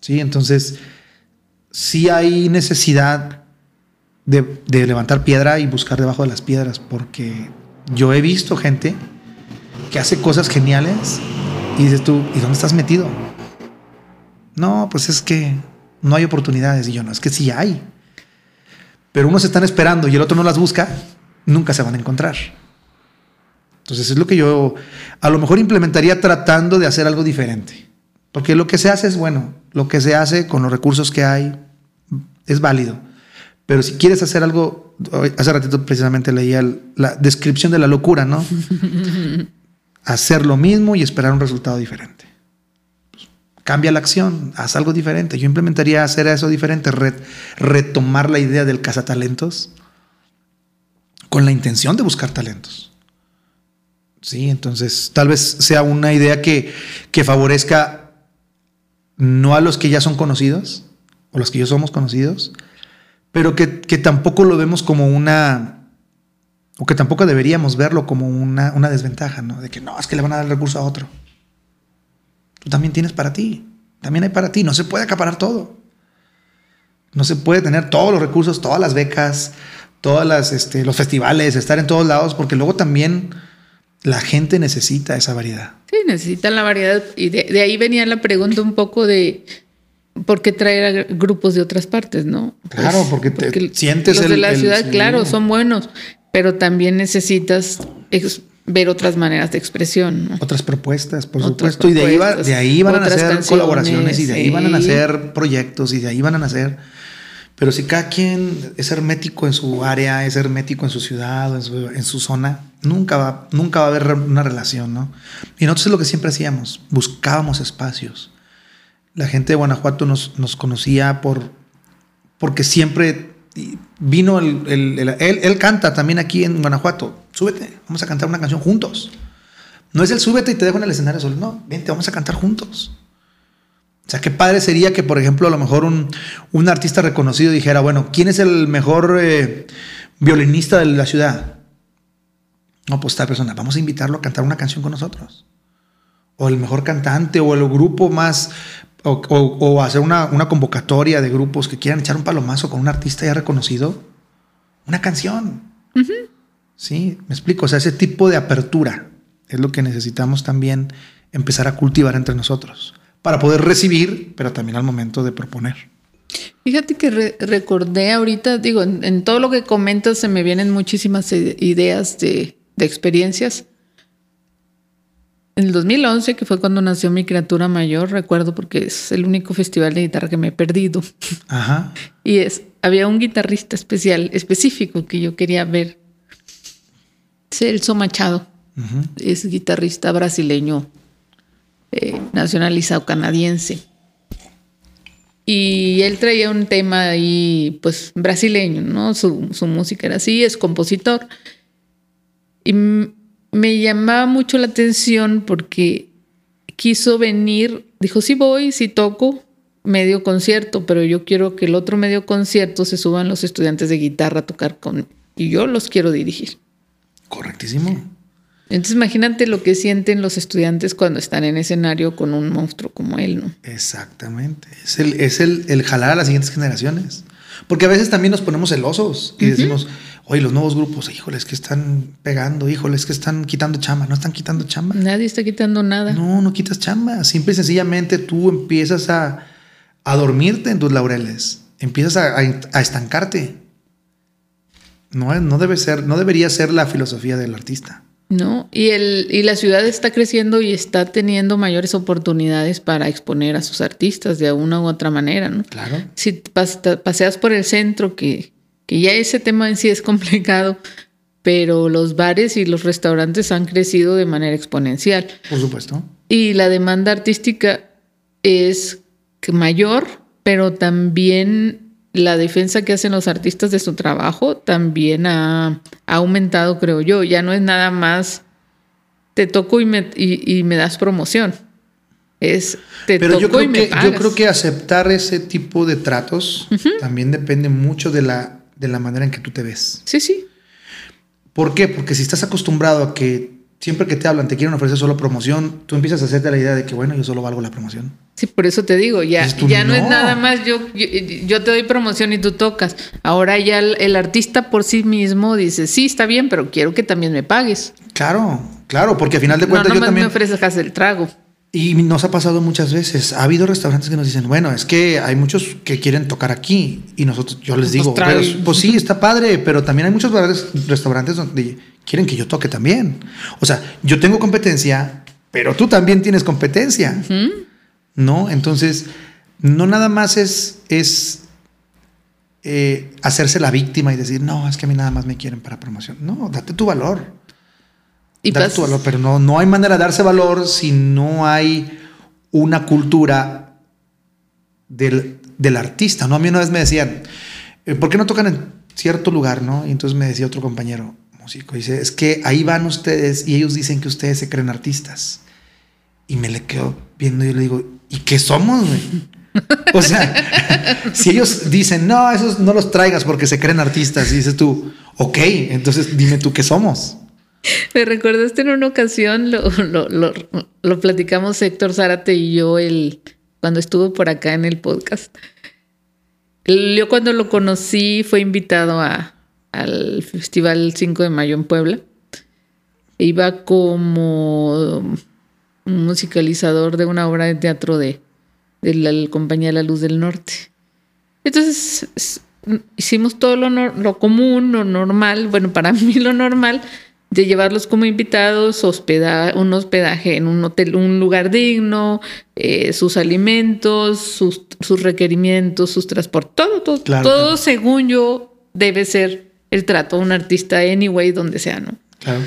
[SPEAKER 2] Sí, entonces sí hay necesidad de, de, levantar piedra y buscar debajo de las piedras, porque yo he visto gente que hace cosas geniales y dices tú, ¿y dónde estás metido? No, pues es que no hay oportunidades. Y yo, no, es que sí hay. Pero unos están esperando y el otro no las busca, nunca se van a encontrar. Entonces es lo que yo a lo mejor implementaría tratando de hacer algo diferente. Porque lo que se hace es bueno, lo que se hace con los recursos que hay es válido. Pero si quieres hacer algo, hace ratito precisamente leía la descripción de la locura, ¿no? hacer lo mismo y esperar un resultado diferente. Cambia la acción, haz algo diferente. Yo implementaría hacer eso diferente, retomar la idea del cazatalentos con la intención de buscar talentos. Sí, entonces tal vez sea una idea que, que favorezca no a los que ya son conocidos o los que ya somos conocidos, pero que, tampoco lo vemos como una, o que tampoco deberíamos verlo como una, una, desventaja, ¿no? De que no, es que le van a dar recurso a otro. Tú también tienes para ti, también hay para ti, no se puede acaparar todo. No se puede tener todos los recursos, todas las becas, todos este, los festivales, estar en todos lados, porque luego también la gente necesita esa variedad.
[SPEAKER 1] Sí, necesitan la variedad. Y de, ahí venía la pregunta un poco de por qué traer a grupos de otras partes, ¿no?
[SPEAKER 2] Claro, pues, porque, te sientes
[SPEAKER 1] los de la ciudad, claro, son buenos, pero también necesitas ver otras maneras de expresión.
[SPEAKER 2] Otras propuestas, por supuesto. y de ahí, de ahí van a nacer colaboraciones y de ahí van a nacer proyectos y de ahí van a nacer pero si cada quien es hermético en su área, es hermético en su ciudad, en su, en su zona, nunca va, nunca va a haber una relación, ¿no? Y nosotros es lo que siempre hacíamos, buscábamos espacios. La gente de Guanajuato nos, nos conocía por, porque siempre vino el, el, él, él, canta también aquí en Guanajuato. Súbete, vamos a cantar una canción juntos. No es el súbete y te dejo en el escenario solo. No, vente, vamos a cantar juntos. O sea, qué padre sería que, por ejemplo, a lo mejor un, un artista reconocido dijera, bueno, ¿quién es el mejor eh, violinista de la ciudad? No, pues tal persona, vamos a invitarlo a cantar una canción con nosotros. O el mejor cantante, o el grupo más, o, o, hacer una, una, convocatoria de grupos que quieran echar un palomazo con un artista ya reconocido. Una canción. Sí, me explico. O sea, ese tipo de apertura es lo que necesitamos también empezar a cultivar entre nosotros para poder recibir, pero también al momento de proponer.
[SPEAKER 1] Fíjate que recordé ahorita, digo, en, todo lo que comentas se me vienen muchísimas ideas de, de, experiencias. En el 2011, que fue cuando nació mi criatura mayor, recuerdo porque es el único festival de guitarra que me he perdido. Ajá. Y es, había un guitarrista especial, específico que yo quería ver. Celso Machado. Es guitarrista brasileño eh, nacionalizado canadiense. Y él traía un tema ahí, pues, brasileño, ¿no? Su, su música era así, es compositor. Y me llamaba mucho la atención porque quiso venir, dijo, sí voy, sí toco, medio concierto, pero yo quiero que el otro medio concierto se suban los estudiantes de guitarra a tocar con... Y yo los quiero dirigir.
[SPEAKER 2] Correctísimo.
[SPEAKER 1] Entonces imagínate lo que sienten los estudiantes cuando están en escenario con un monstruo como él, ¿no?
[SPEAKER 2] Exactamente. Es el, es el, jalar a las siguientes generaciones. Porque a veces también nos ponemos celosos y decimos, oye, los nuevos grupos, híjoles, que están pegando, híjoles, que están quitando chamba. No están quitando chamba.
[SPEAKER 1] Nadie está quitando nada.
[SPEAKER 2] No, no quitas chamba. Simple y sencillamente tú empiezas a, a dormirte en tus laureles. Empiezas a, a, estancarte. No, no, debe ser, no debería ser la filosofía del artista.
[SPEAKER 1] ¿no? Y, el, y la ciudad está creciendo y está teniendo mayores oportunidades para exponer a sus artistas de una u otra manera, ¿no?
[SPEAKER 2] Claro.
[SPEAKER 1] Si paseas por el centro, que, que ya ese tema en sí es complicado, pero los bares y los restaurantes han crecido de manera exponencial.
[SPEAKER 2] Por supuesto.
[SPEAKER 1] Y la demanda artística es mayor, pero también la defensa que hacen los artistas de su trabajo también ha, aumentado, creo yo. Ya no es nada más te toco y me, y, me das promoción. Es te
[SPEAKER 2] Pero yo creo que, Yo creo que aceptar ese tipo de tratos también depende mucho de la, de la manera en que tú te ves.
[SPEAKER 1] Sí, sí.
[SPEAKER 2] ¿Por qué? Porque si estás acostumbrado a que siempre que te hablan, te quieren ofrecer solo promoción, tú empiezas a hacerte la idea de que, bueno, yo solo valgo la promoción.
[SPEAKER 1] Sí, por eso te digo, ya, ya no, es nada más yo, yo, te doy promoción y tú tocas. Ahora ya el, artista por sí mismo dice, sí, está bien, pero quiero que también me pagues.
[SPEAKER 2] Claro, claro, porque al final de cuentas
[SPEAKER 1] no,
[SPEAKER 2] yo también...
[SPEAKER 1] me ofreces el trago.
[SPEAKER 2] Y nos ha pasado muchas veces. Ha habido restaurantes que nos dicen, bueno, es que hay muchos que quieren tocar aquí. Y nosotros, yo les digo, pues sí, está padre, pero también hay muchos restaurantes donde quieren que yo toque también. O sea, yo tengo competencia, pero tú también tienes competencia. ¿No? Entonces, no nada más es, es eh, hacerse la víctima y decir, no, es que a mí nada más me quieren para promoción. No, date tu valor. Y tu valor, pero no, no hay manera de darse valor si no hay una cultura del, del artista. ¿no? A mí una vez me decían, eh, ¿por qué no tocan en cierto lugar? ¿no? Y entonces me decía otro compañero músico, dice, es que ahí van ustedes y ellos dicen que ustedes se creen artistas. Y me le quedo viendo y le digo, ¿y qué somos? O sea, si ellos dicen, no, esos no los traigas porque se creen artistas, y dices tú, ok, entonces dime tú qué somos.
[SPEAKER 1] Me recordaste en una ocasión, lo, lo, platicamos Héctor Zárate y yo el, cuando estuvo por acá en el podcast. Yo cuando lo conocí fue invitado a, al Festival 5 de Mayo en Puebla. Iba como musicalizador de una obra de teatro de, de la compañía La Luz del Norte. Entonces hicimos todo lo, lo común, lo normal, bueno, para mí lo normal, de llevarlos como invitados, un hospedaje en un hotel, un lugar digno, eh, sus alimentos, sus, sus, requerimientos, sus transportes, todo, todo, todo según yo debe ser el trato a un artista anyway, donde sea, ¿no? Claro.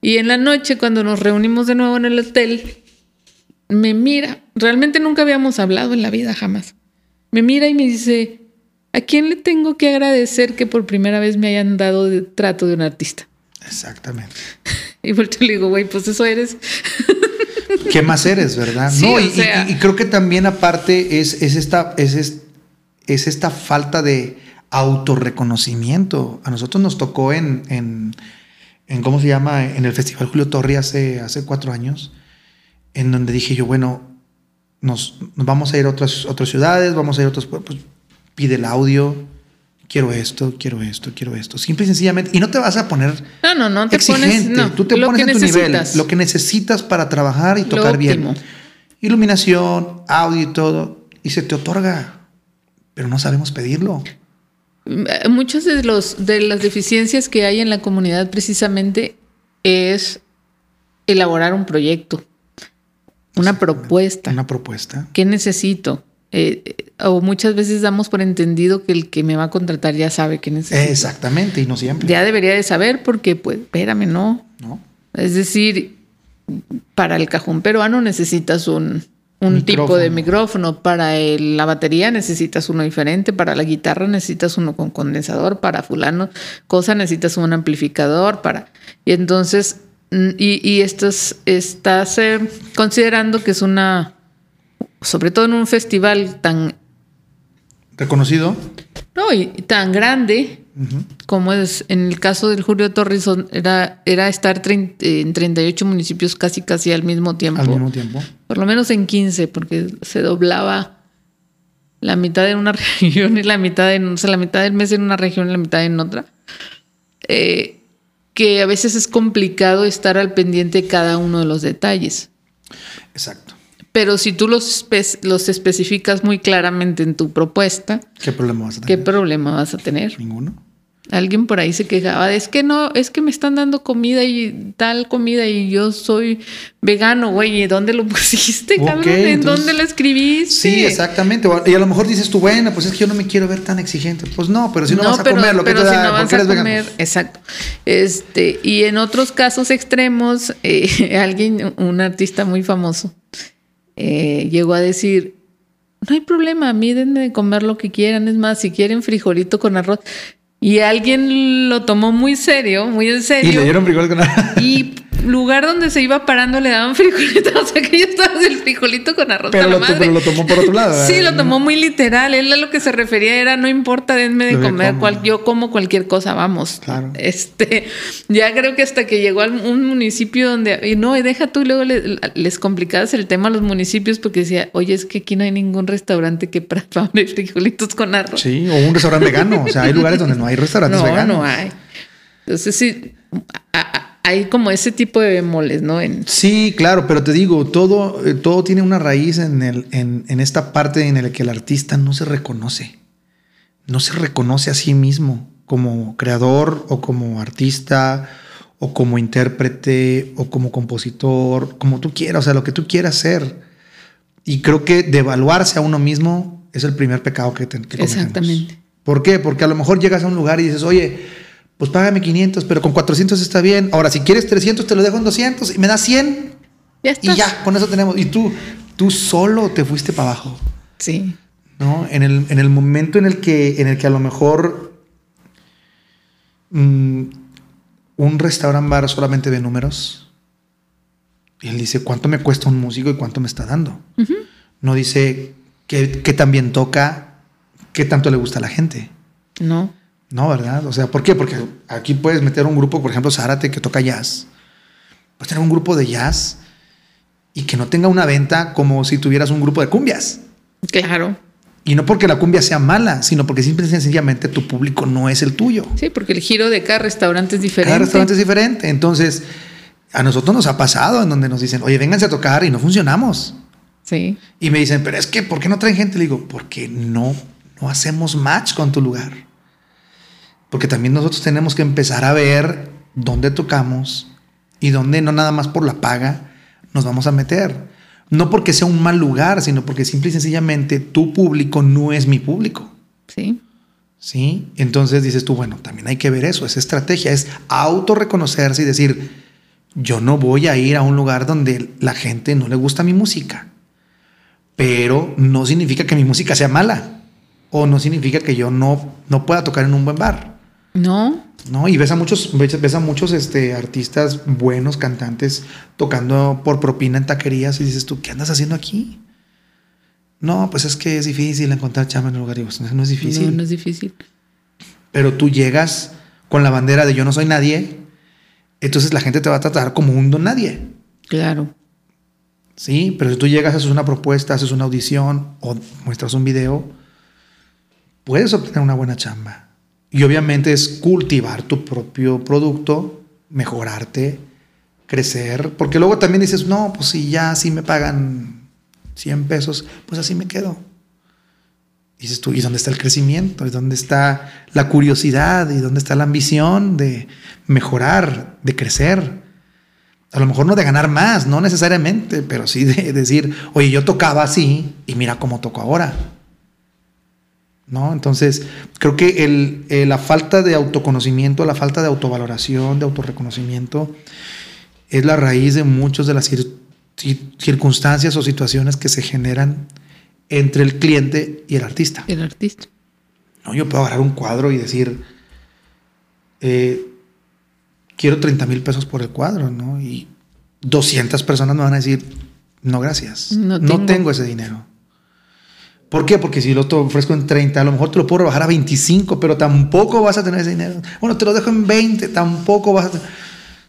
[SPEAKER 1] Y en la noche, cuando nos reunimos de nuevo en el hotel, me mira, realmente nunca habíamos hablado en la vida jamás. Me mira y me dice, ¿a quién le tengo que agradecer que por primera vez me hayan dado trato de un artista?
[SPEAKER 2] Exactamente.
[SPEAKER 1] Y vuelto le digo, güey, pues eso eres.
[SPEAKER 2] ¿Qué más eres, verdad? no, y, creo que también aparte es, es, esta, es, es esta falta de autorreconocimiento. A nosotros nos tocó en, en, en, ¿cómo se llama? En el Festival Julio Torri hace, hace cuatro años, en donde dije yo, bueno, nos, nos vamos a ir a otras, otras ciudades, vamos a ir a otros pueblos, pide el audio, quiero esto, quiero esto, quiero esto. Simple y sencillamente. Y no te vas a poner
[SPEAKER 1] no, no, no te
[SPEAKER 2] exigente.
[SPEAKER 1] Pones,
[SPEAKER 2] Tú te pones en tu nivel, lo que necesitas para trabajar y tocar bien. Iluminación, audio y todo. Y se te otorga. Pero no sabemos pedirlo.
[SPEAKER 1] Mm, muchas de, los, de las deficiencias que hay en la comunidad precisamente es elaborar un proyecto, una propuesta.
[SPEAKER 2] Una propuesta.
[SPEAKER 1] ¿Qué necesito? Eh, o muchas veces damos por entendido que el que me va a contratar ya sabe que necesita.
[SPEAKER 2] Exactamente, y no siempre.
[SPEAKER 1] Ya debería de saber porque, pues, espérame, no. No. Es decir, para el cajón peruano necesitas un, un tipo de micrófono, para la batería necesitas uno diferente, para la guitarra necesitas uno con condensador, para fulano cosa necesitas un amplificador, para... Y entonces, mm, y, y estás, estás eh, considerando que es una sobre todo en un festival tan
[SPEAKER 2] reconocido.
[SPEAKER 1] No, y tan grande como es en el caso del Julio Torres, era, era estar en 38 municipios casi casi al mismo tiempo.
[SPEAKER 2] Al mismo tiempo.
[SPEAKER 1] Por lo menos en 15, porque se doblaba la mitad en una región y la mitad en, o sea, la mitad del mes en una región y la mitad en otra. Eh, que a veces es complicado estar al pendiente de cada uno de los detalles.
[SPEAKER 2] Exacto.
[SPEAKER 1] Pero si tú los, los especificas muy claramente en tu propuesta,
[SPEAKER 2] ¿qué problema vas a
[SPEAKER 1] tener? ¿Qué problema vas a tener?
[SPEAKER 2] Ninguno.
[SPEAKER 1] Alguien por ahí se quejaba es que no, es que me están dando comida y tal comida y yo soy vegano, güey, ¿y dónde lo pusiste, cabrón? ¿En dónde lo escribiste?
[SPEAKER 2] Sí, exactamente. Y a lo mejor dices tú, bueno, pues es que yo no me quiero ver tan exigente. Pues no, pero si no, vas a comer lo que te si da, no vas a comer,
[SPEAKER 1] exacto. Este, y en otros casos extremos, eh, alguien, un artista muy famoso, eh, llegó a decir, no hay problema, a mí denme de comer lo que quieran, es más, si quieren frijolito con arroz. Y alguien lo tomó muy serio, muy en serio.
[SPEAKER 2] Y le dieron frijol con arroz.
[SPEAKER 1] Y lugar donde se iba parando le daban frijolito. O sea que yo estaba del frijolito con arroz.
[SPEAKER 2] Pero, lo, pero lo tomó por otro lado.
[SPEAKER 1] sí, lo tomó muy literal. Él a lo que se refería era: no importa, denme de comer. Cual, yo como cualquier cosa, vamos.
[SPEAKER 2] Claro.
[SPEAKER 1] Este, ya creo que hasta que llegó a un municipio donde. Y no, deja tú, y luego les, complicabas el tema a los municipios porque decía: oye, es que aquí no hay ningún restaurante que prepare frijolitos con arroz.
[SPEAKER 2] Sí, o un restaurante vegano. O sea, hay lugares donde no hay restaurantes veganos.
[SPEAKER 1] No, no hay. Entonces, sí hay como ese tipo de bemoles, ¿no?
[SPEAKER 2] Sí, claro, pero te digo, todo, eh, todo tiene una raíz en, el, en, en, esta parte en la que el artista no se reconoce. No se reconoce a sí mismo como creador o como artista o como intérprete o como compositor, como tú quieras, o sea, lo que tú quieras ser. Y creo que devaluarse a uno mismo es el primer pecado que, te, que
[SPEAKER 1] Exactamente.
[SPEAKER 2] ¿Por qué? Porque a lo mejor llegas a un lugar y dices, oye, pues págame 500, pero con 400 está bien. Ahora, si quieres 300, te lo dejo en 200 y me das 100.
[SPEAKER 1] Ya está.
[SPEAKER 2] Y ya, con eso tenemos. Y tú, tú solo te fuiste para abajo.
[SPEAKER 1] Sí.
[SPEAKER 2] ¿No? En el, en el momento en el que, en el que a lo mejor mm, un restaurant bar solamente ve números. Y él dice, ¿cuánto me cuesta un músico y cuánto me está dando? No dice qué, qué tan bien toca, qué tanto le gusta a la gente.
[SPEAKER 1] No.
[SPEAKER 2] No, ¿verdad? O sea, ¿por qué? Porque aquí puedes meter un grupo, por ejemplo, Zárate, que toca jazz. Puedes tener un grupo de jazz y que no tenga una venta como si tuvieras un grupo de cumbias.
[SPEAKER 1] Claro.
[SPEAKER 2] Y no porque la cumbia sea mala, sino porque simple y sencillamente tu público no es el tuyo.
[SPEAKER 1] Sí, porque el giro de cada restaurante es diferente.
[SPEAKER 2] Cada restaurante es diferente. Entonces, a nosotros nos ha pasado en donde nos dicen, oye, vénganse a tocar y no funcionamos.
[SPEAKER 1] Sí.
[SPEAKER 2] Y me dicen, pero es que, ¿por qué no traen gente? Le digo, porque no, no hacemos match con tu lugar. Porque también nosotros tenemos que empezar a ver dónde tocamos y dónde no nada más por la paga nos vamos a meter. No porque sea un mal lugar, sino porque simple y sencillamente tu público no es mi público.
[SPEAKER 1] Sí.
[SPEAKER 2] ¿Sí? Entonces dices tú, bueno, también hay que ver eso, esa estrategia es autorreconocerse y decir, yo no voy a ir a un lugar donde la gente no le gusta mi música, pero no significa que mi música sea mala o no significa que yo no, no pueda tocar en un buen bar.
[SPEAKER 1] No.
[SPEAKER 2] No, y ves a muchos, ves, a muchos este, artistas buenos, cantantes, tocando por propina en taquerías y dices tú, ¿qué andas haciendo aquí? No, pues es que es difícil encontrar chamba en el lugar. Y pues, no es difícil.
[SPEAKER 1] No, no es difícil.
[SPEAKER 2] Pero tú llegas con la bandera de yo no soy nadie, entonces la gente te va a tratar como un don nadie.
[SPEAKER 1] Claro.
[SPEAKER 2] Sí, pero si tú llegas, haces una propuesta, haces una audición o muestras un video, puedes obtener una buena chamba. Y obviamente es cultivar tu propio producto, mejorarte, crecer, porque luego también dices, no, pues si ya así me pagan 100 pesos, pues así me quedo. Dices tú, ¿y dónde está el crecimiento? ¿Y dónde está la curiosidad? ¿Y dónde está la ambición de mejorar, de crecer? A lo mejor no de ganar más, no necesariamente, pero sí de decir, oye, yo tocaba así y mira cómo toco ahora. ¿No? Entonces, creo que el, eh, la falta de autoconocimiento, la falta de autovaloración, de autorreconocimiento, es la raíz de muchas de las cir circunstancias o situaciones que se generan entre el cliente y el artista.
[SPEAKER 1] El artista.
[SPEAKER 2] ¿No? Yo puedo agarrar un cuadro y decir, eh, quiero 30 mil pesos por el cuadro, ¿no? Y 200 personas me van a decir, no, gracias, no tengo, no tengo ese dinero. ¿Por qué? Porque si lo te ofrezco en 30, a lo mejor te lo puedo rebajar a 25, pero tampoco vas a tener ese dinero. Bueno, te lo dejo en 20, tampoco vas a tener...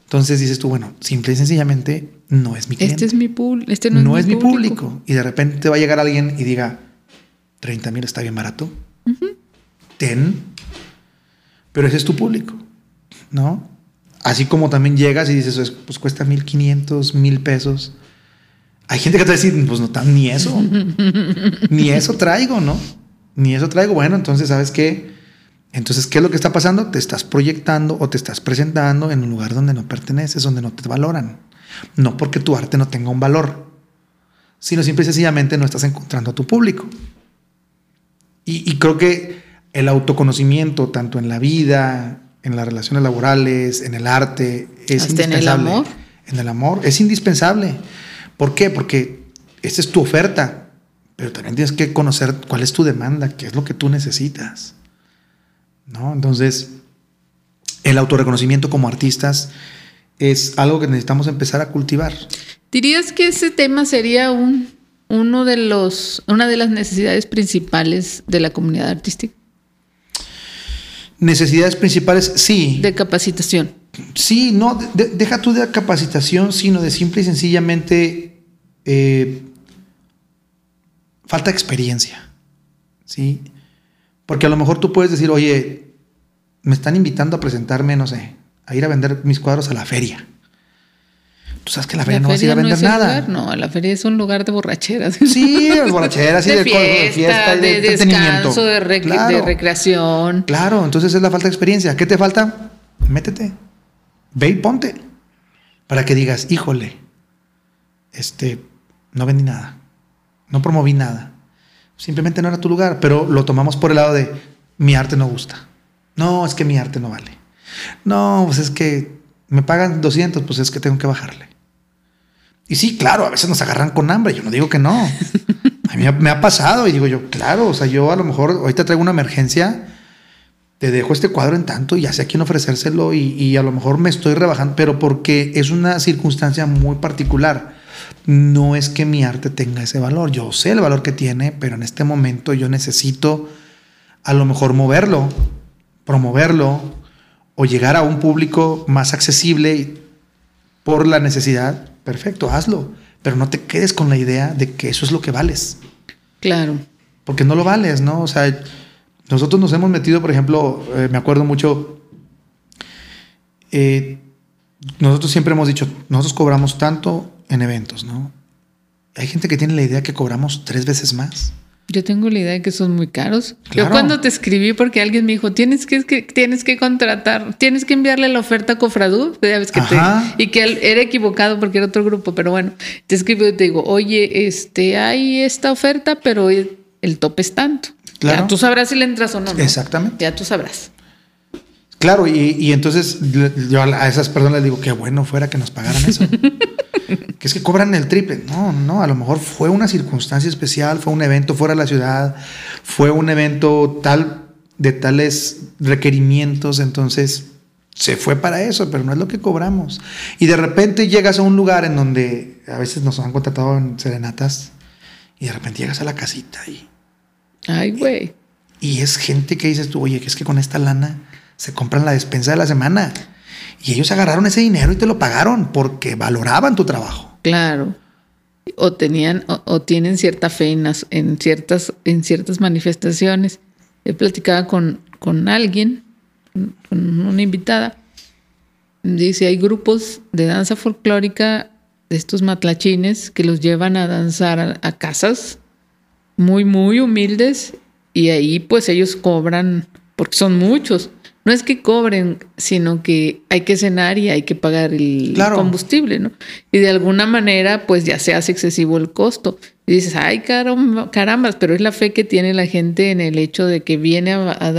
[SPEAKER 2] Entonces dices tú, bueno, simple y sencillamente no es mi cliente.
[SPEAKER 1] Este es mi público. Este
[SPEAKER 2] no, es, mi, público. Y de repente te va a llegar alguien y diga, 30 mil está bien barato. Ten. Pero ese es tu público, ¿no? Así como también llegas y dices, pues cuesta 1500, mil pesos. Hay gente que te va a decir, pues no, ni eso, ni eso traigo, ¿no? Ni eso traigo. Bueno, entonces, ¿sabes qué? Entonces, ¿qué es lo que está pasando? Te estás proyectando o te estás presentando en un lugar donde no perteneces, donde no te valoran. No porque tu arte no tenga un valor, sino simple y sencillamente no estás encontrando a tu público. Y, y creo que el autoconocimiento, tanto en la vida, en las relaciones laborales, en el arte, es
[SPEAKER 1] Hasta indispensable. en el amor.
[SPEAKER 2] En el amor, es indispensable. ¿Por qué? Porque esta es tu oferta, pero también tienes que conocer cuál es tu demanda, qué es lo que tú necesitas. ¿No? Entonces, el autorreconocimiento como artistas es algo que necesitamos empezar a cultivar.
[SPEAKER 1] ¿Dirías que ese tema sería un, uno de los, una de las necesidades principales de la comunidad artística?
[SPEAKER 2] Necesidades principales, sí.
[SPEAKER 1] De capacitación.
[SPEAKER 2] Sí, no, deja tú de capacitación, sino de simple y sencillamente eh, falta experiencia. ¿Sí? Porque a lo mejor tú puedes decir, oye, me están invitando a presentarme, no sé, a ir a vender mis cuadros a la feria. Tú sabes que la feria no vas a ir a vender nada.
[SPEAKER 1] no, la feria es un lugar de borracheras.
[SPEAKER 2] Sí, de borracheras, y de, fiesta, de,
[SPEAKER 1] de, descanso, de, recreación.
[SPEAKER 2] Claro, entonces es la falta de experiencia. ¿Qué te falta? Métete. Ve y ponte. Para que digas, híjole, este, no vendí nada. No promoví nada. Simplemente no era tu lugar, pero lo tomamos por el lado de, mi arte no gusta. No, es que mi arte no vale. No, pues es que me pagan 200, pues es que tengo que bajarle. Y sí, claro, a veces nos agarran con hambre. Yo no digo que no. A mí me ha pasado y digo yo, claro, o sea, yo a lo mejor ahorita traigo una emergencia, te dejo este cuadro en tanto y ya sé a quién ofrecérselo y, y a lo mejor me estoy rebajando, pero porque es una circunstancia muy particular. No es que mi arte tenga ese valor. Yo sé el valor que tiene, pero en este momento yo necesito a lo mejor moverlo, promoverlo o llegar a un público más accesible por la necesidad. Perfecto, hazlo, pero no te quedes con la idea de que eso es lo que vales.
[SPEAKER 1] Claro.
[SPEAKER 2] Porque no lo vales, ¿no? O sea, nosotros nos hemos metido, por ejemplo, eh, me acuerdo mucho, eh, nosotros siempre hemos dicho, nosotros cobramos tanto en eventos, ¿no? Hay gente que tiene la idea que cobramos tres veces más.
[SPEAKER 1] Yo tengo la idea de que son muy caros. Yo cuando te escribí, porque alguien me dijo, tienes que, tienes que contratar, tienes que enviarle la oferta a Cofradu, ya ves que te, y que era equivocado porque era otro grupo, pero bueno, te escribo y te digo, oye, este, hay esta oferta, pero el, tope es tanto. Ya tú sabrás si le entras o no,
[SPEAKER 2] Exactamente.
[SPEAKER 1] Ya tú sabrás.
[SPEAKER 2] Claro, y, y, entonces yo a esas personas les digo, qué bueno fuera que nos pagaran eso. que es que cobran el triple. No, no, a lo mejor fue una circunstancia especial, fue un evento fuera de la ciudad, fue un evento tal de tales requerimientos, entonces se fue para eso, pero no es lo que cobramos. Y de repente llegas a un lugar en donde a veces nos han contratado en serenatas y de repente llegas a la casita y...
[SPEAKER 1] Ay, güey.
[SPEAKER 2] Y es gente que dices tú, oye, que es que con esta lana se compran la despensa de la semana. Y ellos agarraron ese dinero y te lo pagaron porque valoraban tu trabajo.
[SPEAKER 1] Claro. O tenían o, tienen cierta fe en, ciertas, en ciertas manifestaciones. He platicado con, con alguien, con una invitada. Dice, hay grupos de danza folclórica de estos matlachines que los llevan a danzar a casas muy, muy humildes y ahí pues ellos cobran, porque son muchos, no es que cobren, sino que hay que cenar y hay que pagar el combustible, ¿no? Y de alguna manera, pues ya se hace excesivo el costo. Y dices, ay, caramba, carambas, pero es la fe que tiene la gente en el hecho de que viene a,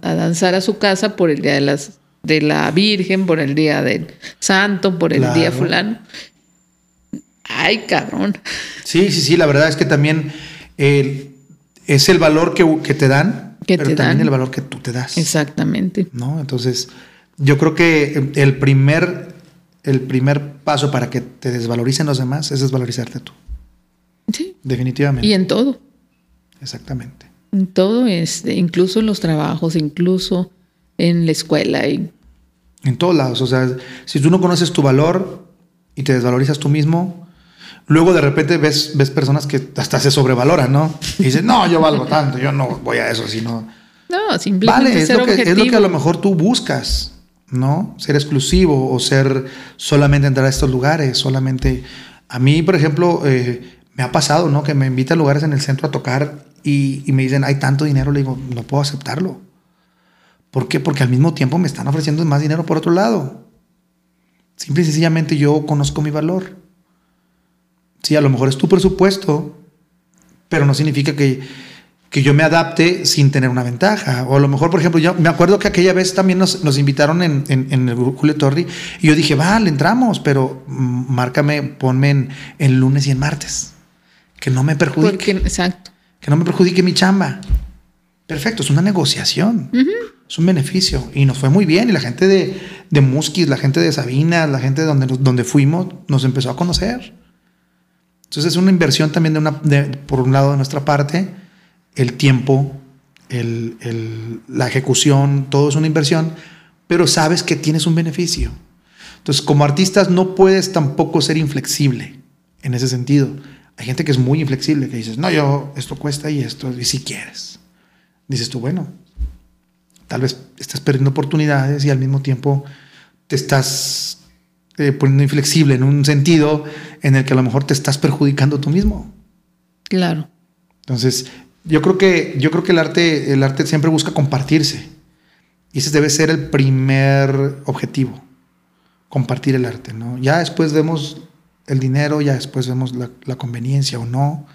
[SPEAKER 1] danzar a su casa por el día de las de la Virgen, por el día del Santo, por el día fulano. Ay, cabrón.
[SPEAKER 2] Sí, sí, sí, la verdad es que también es el valor que, que te dan pero también el valor que tú te das.
[SPEAKER 1] Exactamente.
[SPEAKER 2] ¿No? Entonces, yo creo que el primer, el primer paso para que te desvaloricen los demás es desvalorizarte tú.
[SPEAKER 1] Sí.
[SPEAKER 2] Definitivamente.
[SPEAKER 1] Y en todo.
[SPEAKER 2] Exactamente.
[SPEAKER 1] En todo, este, incluso en los trabajos, incluso en la escuela. Y...
[SPEAKER 2] En todos lados. O sea, si tú no conoces tu valor y te desvalorizas tú mismo, Luego de repente ves, ves personas que hasta se sobrevaloran, ¿no? Y dices, no, yo valgo tanto, yo no voy a eso, sino...
[SPEAKER 1] No, simplemente vale,
[SPEAKER 2] es, lo que, es lo que a lo mejor tú buscas, ¿no? Ser exclusivo o ser solamente entrar a estos lugares, solamente... A mí, por ejemplo, eh, me ha pasado, ¿no? Que me invitan a lugares en el centro a tocar y, y me dicen, hay tanto dinero, le digo, no puedo aceptarlo. ¿Por qué? Porque al mismo tiempo me están ofreciendo más dinero por otro lado. Simple y sencillamente yo conozco mi valor. Sí, a lo mejor es tu presupuesto, pero no significa que, que yo me adapte sin tener una ventaja. O a lo mejor, por ejemplo, yo me acuerdo que aquella vez también nos, nos invitaron en, en, el Julio Torri y yo dije, vale, entramos, pero márcame, ponme en, en, lunes y en martes. Que no me perjudique.
[SPEAKER 1] exacto.
[SPEAKER 2] Que no me perjudique mi chamba. Perfecto, es una negociación. Es un beneficio. Y nos fue muy bien. Y la gente de, de Musquis, la gente de Sabina, la gente de donde, donde fuimos, nos empezó a conocer. Entonces es una inversión también de una, por un lado de nuestra parte, el tiempo, la ejecución, todo es una inversión, pero sabes que tienes un beneficio. Entonces como artistas no puedes tampoco ser inflexible en ese sentido. Hay gente que es muy inflexible, que dices, no, yo, esto cuesta y esto, y si quieres. Dices tú, bueno, tal vez estás perdiendo oportunidades y al mismo tiempo te estás eh, poniendo inflexible en un sentido en el que a lo mejor te estás perjudicando tú mismo.
[SPEAKER 1] Claro.
[SPEAKER 2] Entonces, yo creo que, yo creo que el, arte, el arte siempre busca compartirse. Y ese debe ser el primer objetivo, compartir el arte. ¿no? Ya después vemos el dinero, ya después vemos la, conveniencia o no.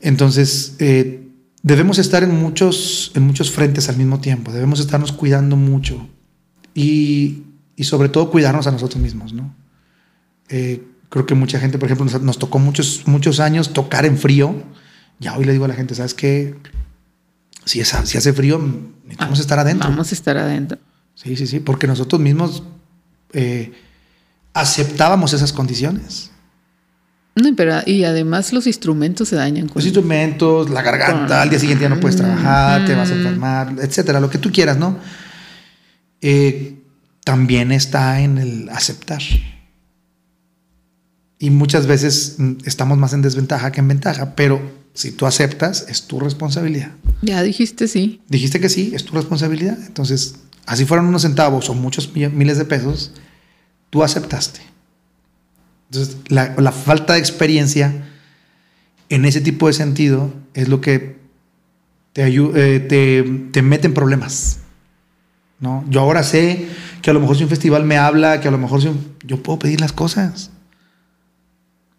[SPEAKER 2] Entonces, eh, debemos estar en muchos, en muchos frentes al mismo tiempo, debemos estarnos cuidando mucho y, y sobre todo cuidarnos a nosotros mismos, ¿no? Eh, creo que mucha gente, por ejemplo, nos, nos, tocó muchos, muchos años tocar en frío. Ya hoy le digo a la gente, ¿sabes qué? Si, es, si hace frío, necesitamos estar adentro.
[SPEAKER 1] Vamos a estar adentro.
[SPEAKER 2] Sí, sí, sí, porque nosotros mismos eh, aceptábamos esas condiciones.
[SPEAKER 1] No, pero y además los instrumentos se dañan.
[SPEAKER 2] Con... Los instrumentos, la garganta, al día siguiente ya no puedes trabajar, te vas a enfermar, etcétera, lo que tú quieras, ¿no? Eh, también está en el aceptar. Y muchas veces mm, estamos más en desventaja que en ventaja, pero si tú aceptas, es tu responsabilidad.
[SPEAKER 1] Ya dijiste sí.
[SPEAKER 2] Dijiste que sí, es tu responsabilidad. Entonces, así fueron unos centavos o muchos miles de pesos, tú aceptaste. Entonces, la, la, falta de experiencia en ese tipo de sentido es lo que te, eh, te, te mete en problemas. ¿no? Yo ahora sé que a lo mejor si un festival me habla, que a lo mejor si un, yo puedo pedir las cosas.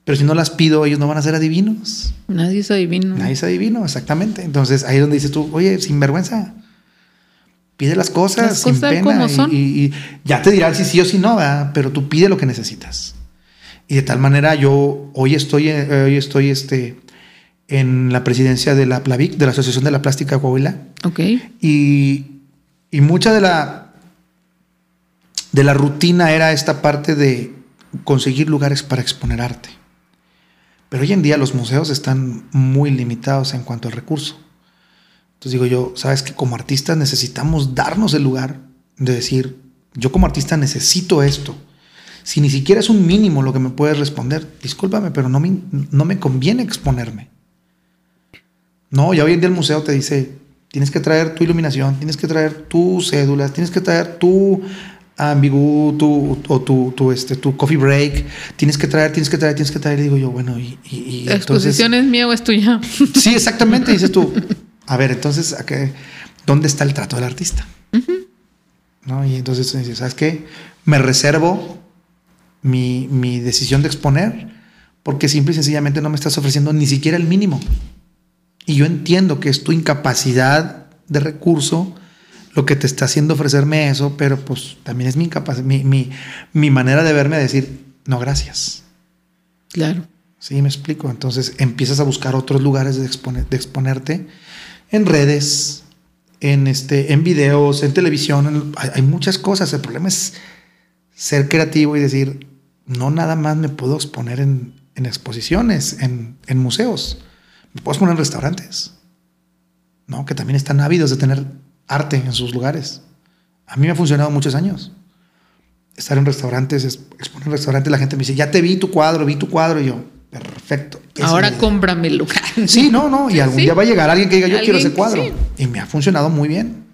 [SPEAKER 2] Pero si no las pido, ellos no van a ser adivinos.
[SPEAKER 1] Nadie es adivino.
[SPEAKER 2] Nadie es adivino, exactamente. Entonces ahí es donde dices tú, oye, sin vergüenza. Pide las cosas, las sin pena. Como son. Y, y, ya te dirán si sí o si no, ¿verdad? pero tú pide lo que necesitas. Y de tal manera yo hoy estoy, eh, hoy estoy este, en la presidencia de la PLAVIC, de la Asociación de la Plástica Coahuila.
[SPEAKER 1] Ok.
[SPEAKER 2] Y, y mucha de la, de la rutina era esta parte de conseguir lugares para exponer arte. Pero hoy en día los museos están muy limitados en cuanto al recurso. Entonces digo yo, sabes que como artistas necesitamos darnos el lugar de decir, yo como artista necesito esto si ni siquiera es un mínimo lo que me puedes responder, discúlpame, pero no me, no me conviene exponerme. No, ya hoy en día el museo te dice, tienes que traer tu iluminación, tienes que traer tus cédulas, tienes que traer tu ambigu, tu, o tu, tu, este, tu coffee break, tienes que traer, tienes que traer, tienes que traer. Y digo yo, bueno, y... y,
[SPEAKER 1] ¿La exposición es mía o es tuya?
[SPEAKER 2] Sí, exactamente, dices tú. A ver, entonces, ¿a qué, ¿dónde está el trato del artista? Uh -huh. ¿No? Y entonces dices, ¿sabes qué? Me reservo mi, mi, decisión de exponer, porque simple y sencillamente no me estás ofreciendo ni siquiera el mínimo. Y yo entiendo que es tu incapacidad de recurso lo que te está haciendo ofrecerme eso, pero pues también es mi, mi, mi, mi manera de verme decir, no, gracias.
[SPEAKER 1] Claro.
[SPEAKER 2] Sí, me explico. Entonces empiezas a buscar otros lugares de, exponer, de exponerte en redes, en, este, en videos, en televisión. En, hay, hay muchas cosas. El problema es ser creativo y decir, no nada más me puedo exponer en, en exposiciones, en, en, museos. Me puedo exponer en restaurantes, ¿no? Que también están ávidos de tener arte en sus lugares. A mí me ha funcionado muchos años. Estar en restaurantes, exponer en restaurantes, la gente me dice, ya te vi tu cuadro, vi tu cuadro, y yo, perfecto.
[SPEAKER 1] Ahora cómprame el lugar.
[SPEAKER 2] Sí, no, no, y algún ¿Sí? día va a llegar alguien que diga, yo quiero ese cuadro. Sí. Y me ha funcionado muy bien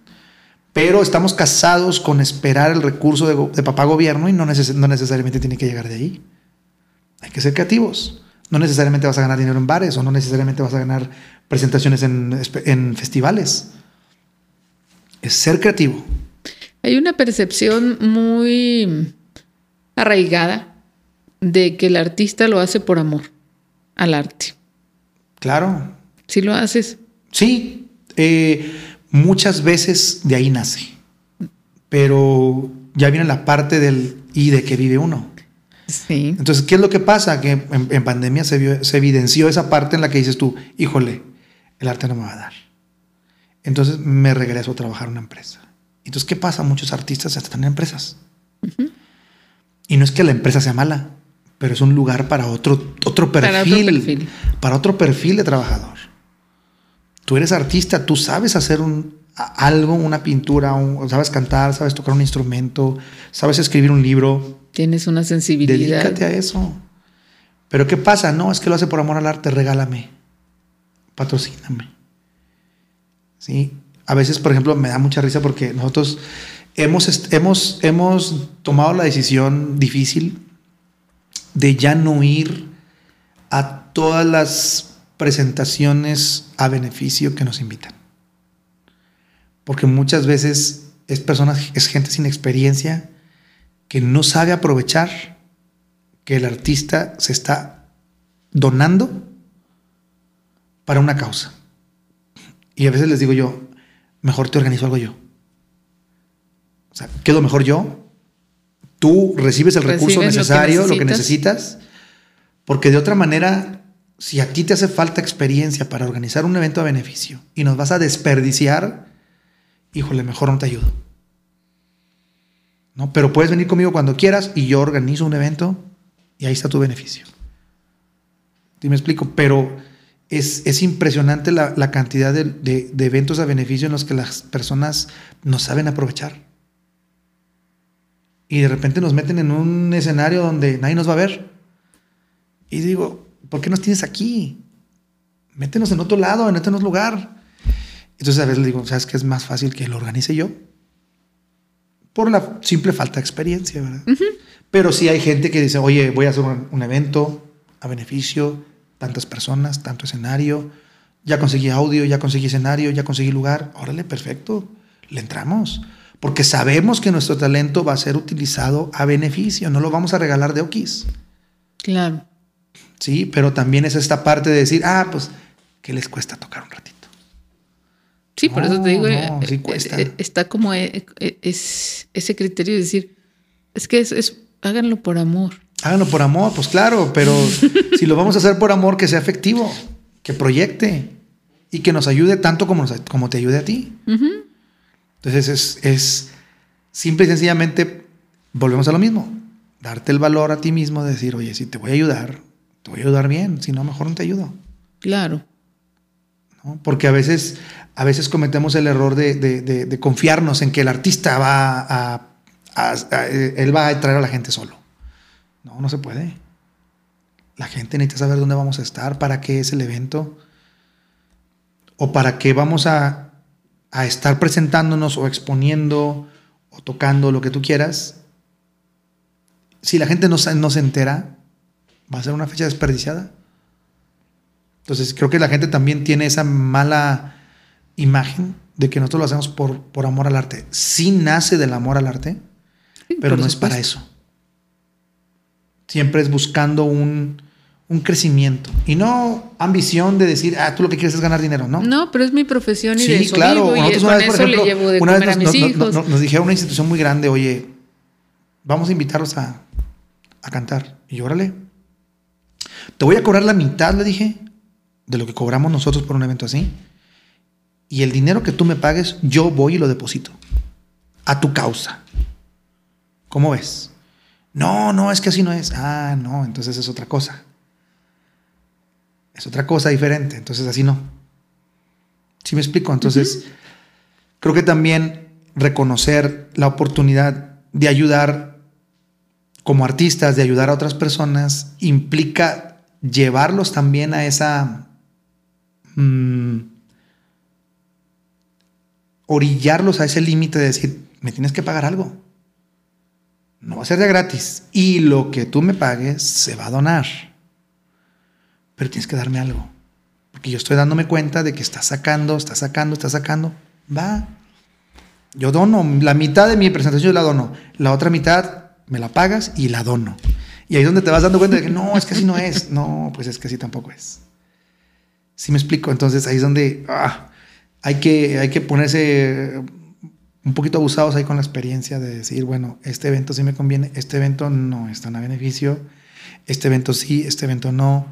[SPEAKER 2] pero estamos casados con esperar el recurso de, de papá gobierno y no, neces no, necesariamente tiene que llegar de ahí. Hay que ser creativos. No necesariamente vas a ganar dinero en bares o no necesariamente vas a ganar presentaciones en, en festivales. Es ser creativo.
[SPEAKER 1] Hay una percepción muy arraigada de que el artista lo hace por amor al arte.
[SPEAKER 2] Claro.
[SPEAKER 1] ¿Sí lo haces?
[SPEAKER 2] Sí. Eh, muchas veces de ahí nace. Pero ya viene la parte del y de que vive uno.
[SPEAKER 1] Sí.
[SPEAKER 2] Entonces, ¿qué es lo que pasa? Que en, en pandemia se, vio, se, evidenció esa parte en la que dices tú, híjole, el arte no me va a dar. Entonces me regreso a trabajar en una empresa. Entonces, ¿qué pasa? Muchos artistas están en empresas. Uh -huh. Y no es que la empresa sea mala, pero es un lugar para otro, otro, perfil, para otro perfil, para otro perfil de trabajador tú eres artista, tú sabes hacer un, algo, una pintura, un, sabes cantar, sabes tocar un instrumento, sabes escribir un libro.
[SPEAKER 1] Tienes una sensibilidad.
[SPEAKER 2] Dedícate a eso. Pero ¿qué pasa? No, es que lo hace por amor al arte, regálame, patrocíname. ¿Sí? A veces, por ejemplo, me da mucha risa porque nosotros hemos, hemos, hemos tomado la decisión difícil de ya no ir a todas las presentaciones a beneficio que nos invitan. Porque muchas veces es personas, es gente sin experiencia que no sabe aprovechar que el artista se está donando para una causa. Y a veces les digo yo, mejor te organizo algo yo. O sea, quedo mejor yo. Tú recibes el recurso
[SPEAKER 1] Recibes lo que
[SPEAKER 2] necesario, lo que,
[SPEAKER 1] necesitas.
[SPEAKER 2] necesitas, porque de otra manera, si a ti te hace falta experiencia para organizar un evento a beneficio y nos vas a desperdiciar, híjole, mejor no te ayudo. ¿No? Pero puedes venir conmigo cuando quieras y yo organizo un evento y ahí está tu beneficio. ¿Sí me explico? Pero es, es impresionante la, la cantidad de, de- de eventos a beneficio en los que las personas no saben aprovechar. Y de repente nos meten en un escenario donde nadie nos va a ver. Y digo, ¿por qué nos tienes aquí? Métenos en otro lado, en otro lugar. Entonces a veces le digo, ¿sabes qué es más fácil que lo organice yo? Por la simple falta de experiencia, ¿verdad? Pero sí hay gente que dice, oye, voy a hacer un, un evento a beneficio, tantas personas, tanto escenario, ya conseguí audio, ya conseguí escenario, ya conseguí lugar, órale, perfecto, le entramos. Porque sabemos que nuestro talento va a ser utilizado a beneficio, no lo vamos a regalar de okis.
[SPEAKER 1] Claro.
[SPEAKER 2] Sí, pero también es esta parte de decir, ah, pues, ¿qué les cuesta tocar un ratito?
[SPEAKER 1] Sí, por eso te digo,
[SPEAKER 2] No,
[SPEAKER 1] eh,
[SPEAKER 2] sí
[SPEAKER 1] eh,
[SPEAKER 2] cuesta.
[SPEAKER 1] eh, está como eh, eh, es, ese criterio de decir, es que es, es- háganlo por amor.
[SPEAKER 2] Háganlo por amor, pues claro, pero si lo vamos a hacer por amor, que sea efectivo, que proyecte y que nos ayude tanto como, nos- como te ayude a ti. Entonces es, es simple y sencillamente, volvemos a lo mismo, darte el valor a ti mismo de decir, oye, si te voy a ayudar, te voy a ayudar bien, si no, mejor no te ayudo.
[SPEAKER 1] Claro.
[SPEAKER 2] ¿no? Porque a veces, a veces cometemos el error de, de- de- de confiarnos en que el artista va a, a- él va a traer a la gente solo. No, no se puede. La gente necesita saber dónde vamos a estar, para qué es el evento, o para qué vamos a, estar presentándonos o exponiendo o tocando lo que tú quieras. Si la gente no, no se entera, va a ser una fecha desperdiciada. Entonces creo que la gente también tiene esa mala imagen de que nosotros lo hacemos por, por amor al arte. Sí nace del amor al arte,
[SPEAKER 1] Sí,
[SPEAKER 2] pero no es para eso. Siempre es buscando un, un crecimiento y no ambición de decir, ah, tú lo que quieres es ganar dinero, ¿no?
[SPEAKER 1] No, pero es mi profesión y de
[SPEAKER 2] Sí,
[SPEAKER 1] eso
[SPEAKER 2] claro.
[SPEAKER 1] vivo, y
[SPEAKER 2] Nosotros
[SPEAKER 1] con
[SPEAKER 2] una vez, por
[SPEAKER 1] eso
[SPEAKER 2] ejemplo,
[SPEAKER 1] le llevo de
[SPEAKER 2] una
[SPEAKER 1] comer
[SPEAKER 2] vez
[SPEAKER 1] a
[SPEAKER 2] nos,
[SPEAKER 1] mis
[SPEAKER 2] nos-
[SPEAKER 1] hijos.
[SPEAKER 2] nos- nos dijeron una institución muy grande, oye, vamos a invitarlos a, a cantar. Y yo, órale. Te voy a cobrar la mitad, le dije, de lo que cobramos nosotros por un evento así. Y el dinero que tú me pagues, yo voy y lo deposito. A tu causa. ¿Cómo ves? No, no, es que así no es. Ah, no, entonces es otra cosa. Es otra cosa diferente. Entonces así no. ¿Sí me explico? Entonces, creo que también reconocer la oportunidad de ayudar como artistas, de ayudar a otras personas, implica llevarlos también a esa... mm, orillarlos a ese límite de decir, me tienes que pagar algo. No va a ser de gratis. Y lo que tú me pagues se va a donar. Pero tienes que darme algo. Porque yo estoy dándome cuenta de que estás sacando, estás sacando, estás sacando. Va. Yo dono. La mitad de mi presentación yo la dono. La otra mitad me la pagas y la dono. Y ahí es donde te vas dando cuenta de que no, es que así no es. No, pues es que así tampoco es. ¿Sí me explico? Entonces ahí es donde ah, hay, que, hay que ponerse un poquito abusados ahí con la experiencia de decir, bueno, este evento sí me conviene, este evento no es tan a beneficio, este evento sí, este evento no.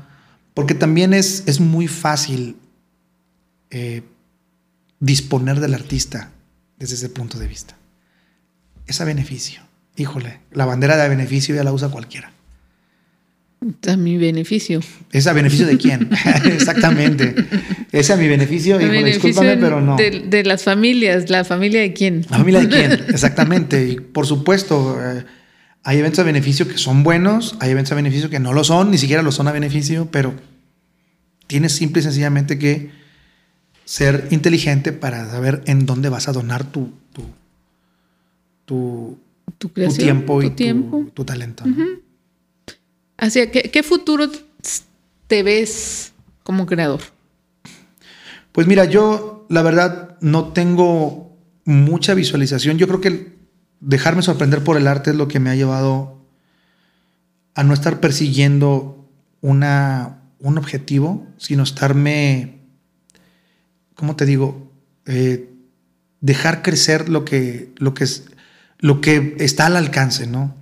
[SPEAKER 2] Porque también es, es muy fácil eh, disponer del artista desde ese punto de vista. Es a beneficio. Híjole, la bandera de a beneficio ya la usa cualquiera.
[SPEAKER 1] A mi beneficio.
[SPEAKER 2] ¿Es a beneficio de quién? Exactamente. ¿Es a mi beneficio?
[SPEAKER 1] A beneficio
[SPEAKER 2] discúlpame, pero no.
[SPEAKER 1] De, de las familias. ¿La familia de quién?
[SPEAKER 2] ¿La familia de quién? Exactamente. Y por supuesto, eh, hay eventos a beneficio que son buenos, hay eventos a beneficio que no lo son, ni siquiera lo son a beneficio, pero tienes simple y sencillamente que ser inteligente para saber en dónde vas a donar tu, tu, tu,
[SPEAKER 1] Tu
[SPEAKER 2] tu
[SPEAKER 1] creación.
[SPEAKER 2] tiempo y
[SPEAKER 1] tu tiempo.
[SPEAKER 2] Tu, tu talento. ¿no?
[SPEAKER 1] Hacia qué, qué futuro te ves como creador.
[SPEAKER 2] Pues mira, yo la verdad no tengo mucha visualización. Yo creo que dejarme sorprender por el arte es lo que me ha llevado a no estar persiguiendo una, un objetivo, sino estarme ¿cómo te digo? Eh, dejar crecer lo que, lo, que es, lo que está al alcance, ¿no?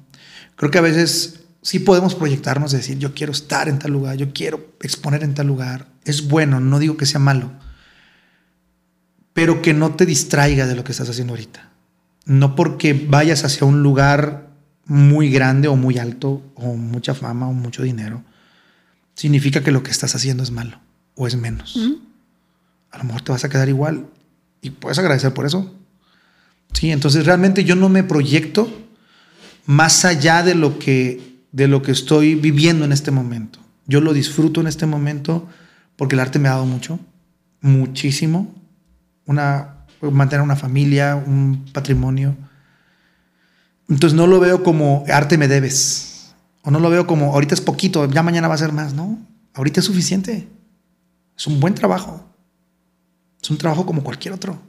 [SPEAKER 2] Creo que a veces sí podemos proyectarnos, decir, yo quiero estar en tal lugar, yo quiero exponer en tal lugar. Es bueno, no digo que sea malo, pero que no te distraiga de lo que estás haciendo ahorita. No porque vayas hacia un lugar muy grande o muy alto o mucha fama o mucho dinero, significa que lo que estás haciendo es malo o es menos. A lo mejor te vas a quedar igual y puedes agradecer por eso. Sí, entonces realmente yo no me proyecto más allá de lo que de lo que estoy viviendo en este momento. Yo lo disfruto en este momento porque el arte me ha dado mucho, muchísimo. Una mantener una familia, un patrimonio. Entonces no lo veo como arte me debes. O no lo veo como ahorita es poquito, ya mañana va a ser más. No, ahorita es suficiente. Es un buen trabajo. Es un trabajo como cualquier otro.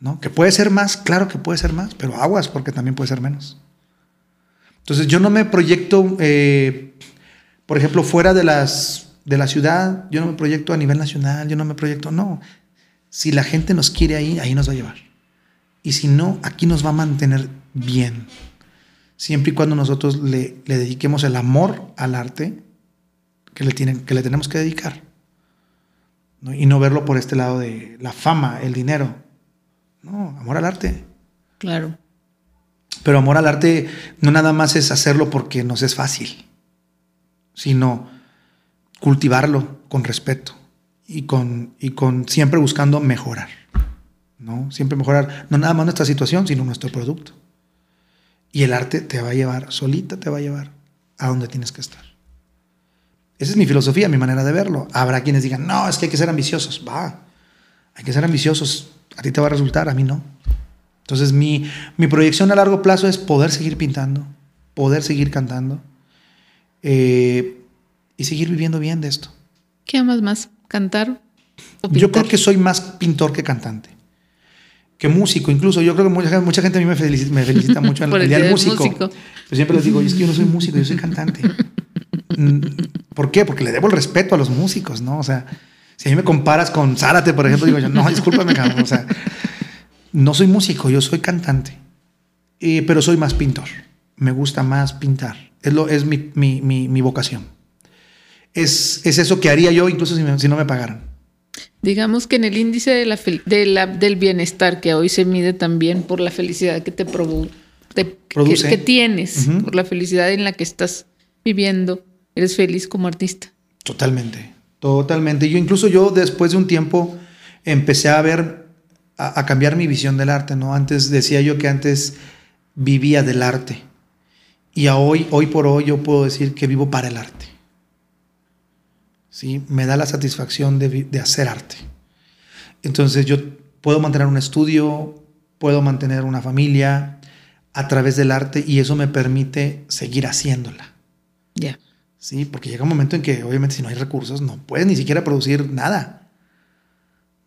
[SPEAKER 2] ¿No? Que puede ser más, claro que puede ser más, pero aguas porque también puede ser menos. Entonces yo no me proyecto, eh, por ejemplo, fuera de, las, de la ciudad, yo no me proyecto a nivel nacional, yo no me proyecto, no. Si la gente nos quiere ahí, ahí nos va a llevar. Y si no, aquí nos va a mantener bien. Siempre y cuando nosotros le, le dediquemos el amor al arte que le, tienen, que le tenemos que dedicar. Y no verlo por este lado de la fama, el dinero. No, amor al arte.
[SPEAKER 1] Claro.
[SPEAKER 2] Pero amor al arte no nada más es hacerlo porque nos es fácil, sino cultivarlo con respeto y con, y con siempre buscando mejorar. ¿no? Siempre mejorar, no nada más nuestra situación, sino nuestro producto. Y el arte te va a llevar, solita te va a llevar a donde tienes que estar. Esa es mi filosofía, mi manera de verlo. Habrá quienes digan, no, es que hay que ser ambiciosos. Va, hay que ser ambiciosos. A ti te va a resultar, a mí no. Entonces mi, mi proyección a largo plazo es poder seguir pintando, poder seguir cantando eh, y seguir viviendo bien de esto.
[SPEAKER 1] ¿Qué amas más? ¿Cantar?
[SPEAKER 2] O? Yo creo que soy más pintor que cantante. Que músico, incluso. Yo creo que mucha, mucha gente a mí me felicita, me felicita mucho en el día del músico. músico. Yo siempre les digo, es que yo no soy músico, yo soy cantante. Mm, ¿Por qué? Porque le debo el respeto a los músicos, ¿no? O sea, si a mí me comparas con Zárate, por ejemplo, digo yo, no, discúlpame, cabrón. O sea, no soy músico, yo soy cantante. pero soy más pintor. Me gusta más pintar. Es, lo, es mi, mi, mi, vocación. Es, es, eso que haría yo incluso si, si, no me pagaran.
[SPEAKER 1] Digamos que en el índice de la, de la, del bienestar, que hoy se mide también por la felicidad que te, produ te produce, que, que tienes, uh -huh. por la felicidad en la que estás viviendo, eres feliz como artista.
[SPEAKER 2] Totalmente, totalmente. Yo incluso yo después de un tiempo empecé a ver, a, a, cambiar mi visión del arte, ¿no? Antes decía yo que antes vivía del arte y a hoy, hoy por hoy yo puedo decir que vivo para el arte. ¿Sí? Me da la satisfacción de, de hacer arte. Entonces yo puedo mantener un estudio, puedo mantener una familia a través del arte y eso me permite seguir haciéndola.
[SPEAKER 1] Ya. Yeah.
[SPEAKER 2] Sí, porque llega un momento en que obviamente si no hay recursos no puedes ni siquiera producir nada.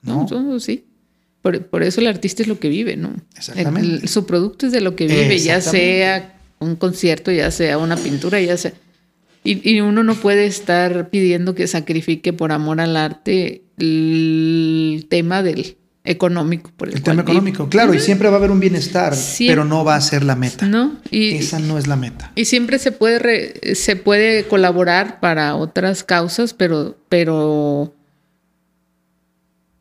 [SPEAKER 1] No, no sí. Por, por, eso el artista es lo que vive, ¿no?
[SPEAKER 2] Exactamente.
[SPEAKER 1] El, el, su producto es de lo que vive, ya sea un concierto, ya sea una pintura, ya sea... Y, y, uno no puede estar pidiendo que sacrifique por amor al arte el tema del económico. Por el,
[SPEAKER 2] el tema económico, vive. claro, y siempre va a haber un bienestar, siempre. pero no va a ser la meta.
[SPEAKER 1] No, y,
[SPEAKER 2] esa no es la meta.
[SPEAKER 1] Y siempre se puede re, se puede colaborar para otras causas, pero pero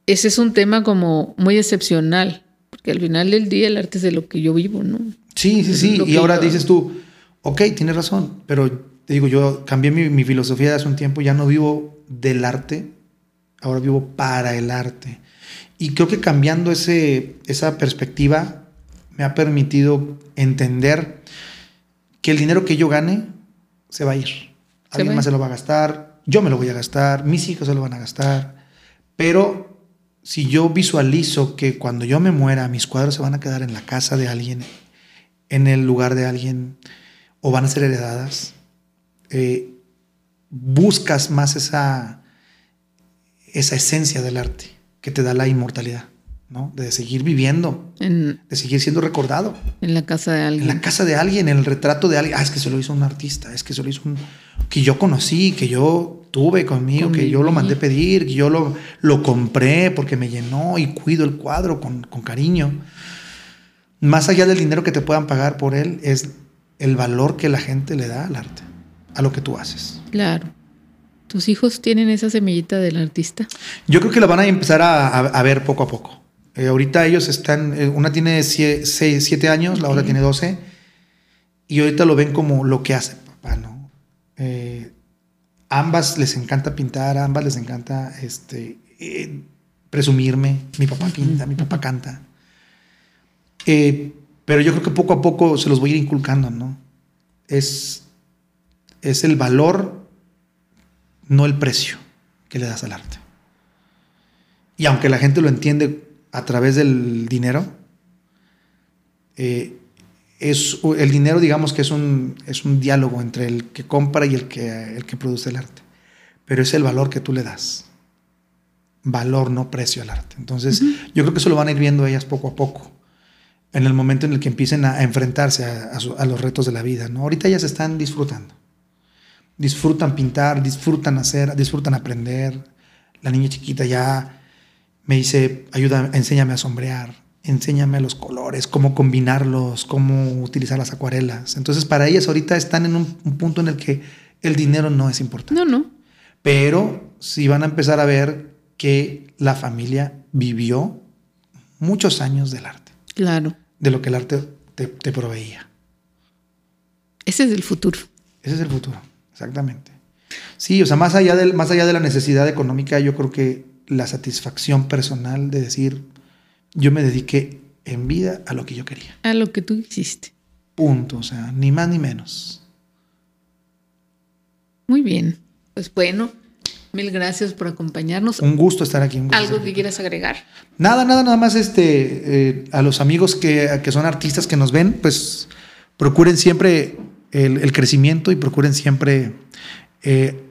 [SPEAKER 1] ese es un tema como muy excepcional, porque al final del día el arte es de lo que yo vivo, ¿no?
[SPEAKER 2] Sí, sí, sí. Y ahora yo... dices tú, ok, tienes razón, pero te digo, yo cambié mi, mi filosofía de hace un tiempo, ya no vivo del arte, ahora vivo para el arte. Y creo que cambiando ese, esa perspectiva me ha permitido entender que el dinero que yo gane se va a ir. Alguien más se lo va a gastar, yo me lo voy a gastar, mis hijos se lo van a gastar. Pero si yo visualizo que cuando yo me muera, mis cuadros se van a quedar en la casa de alguien, en el lugar de alguien, o van a ser heredadas, eh, buscas más esa, esa esencia del arte que te da la inmortalidad, ¿no? De seguir viviendo, en, de seguir siendo recordado.
[SPEAKER 1] En la casa de alguien.
[SPEAKER 2] En la casa de alguien, en el retrato de alguien. Ah, es que se lo hizo un artista, es que se lo hizo un... que yo conocí, que yo... tuve conmigo, que yo lo mandé pedir, que yo lo, lo compré porque me llenó y cuido el cuadro con, con cariño. Más allá del dinero que te puedan pagar por él, es el valor que la gente le da al arte, a lo que tú haces.
[SPEAKER 1] Claro. ¿Tus hijos tienen esa semillita del artista?
[SPEAKER 2] Yo creo que la van a empezar a, a, ver poco a poco. Eh, ahorita ellos están, eh, una tiene 7 años, la otra tiene 12, y ahorita lo ven como lo que hace papá, ¿no? Eh, ambas les encanta pintar, ambas les encanta este, presumirme, mi papá pinta, mi papá canta. pero yo creo que poco a poco se los voy a ir inculcando, ¿no? Es, es el valor no el precio que le das al arte. Y aunque la gente lo entiende a través del dinero, eh, es el dinero, digamos que es un, es un diálogo entre el que compra y el que, el que produce el arte. Pero es el valor que tú le das. Valor, no precio al arte. Entonces, yo creo que eso lo van a ir viendo ellas poco a poco. En el momento en el que empiecen a, enfrentarse a, a, los retos de la vida. ¿no? Ahorita ellas están disfrutando disfrutan pintar, disfrutan hacer, disfrutan aprender. La niña chiquita ya me dice, ayuda, enséñame a sombrear, enséñame los colores, cómo combinarlos, cómo utilizar las acuarelas. Entonces, para ellas ahorita están en un, punto en el que el dinero no es importante.
[SPEAKER 1] No, no.
[SPEAKER 2] Pero sí van a empezar a ver que la familia vivió muchos años del arte.
[SPEAKER 1] Claro.
[SPEAKER 2] De lo que el arte te, te proveía.
[SPEAKER 1] Ese es el futuro.
[SPEAKER 2] Ese es el futuro. Exactamente. Sí, o sea, más allá, del, más allá de la necesidad económica, yo creo que la satisfacción personal de decir, yo me dediqué en vida a lo que yo quería.
[SPEAKER 1] A lo que tú hiciste.
[SPEAKER 2] Punto, o sea, ni más ni menos.
[SPEAKER 1] Muy bien. Pues bueno, mil gracias por acompañarnos.
[SPEAKER 2] Un gusto estar aquí.
[SPEAKER 1] ¿Algo que quieras agregar?
[SPEAKER 2] Nada, nada, nada más este, eh, a los amigos que, que son artistas que nos ven, pues procuren siempre el, crecimiento y procuren siempre eh,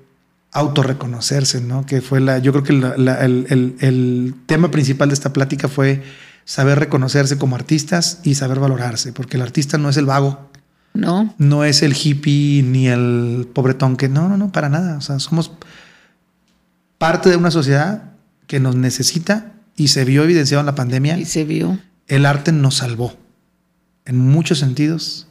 [SPEAKER 2] autorreconocerse, ¿no? Que fue la, yo creo que el, tema principal de esta plática fue saber reconocerse como artistas y saber valorarse, porque el artista no es el vago.
[SPEAKER 1] No.
[SPEAKER 2] No es el hippie ni el pobretón que no, no, no, para nada. O sea, somos parte de una sociedad que nos necesita y se vio evidenciado en la pandemia.
[SPEAKER 1] Y se vio.
[SPEAKER 2] El arte nos salvó en muchos sentidos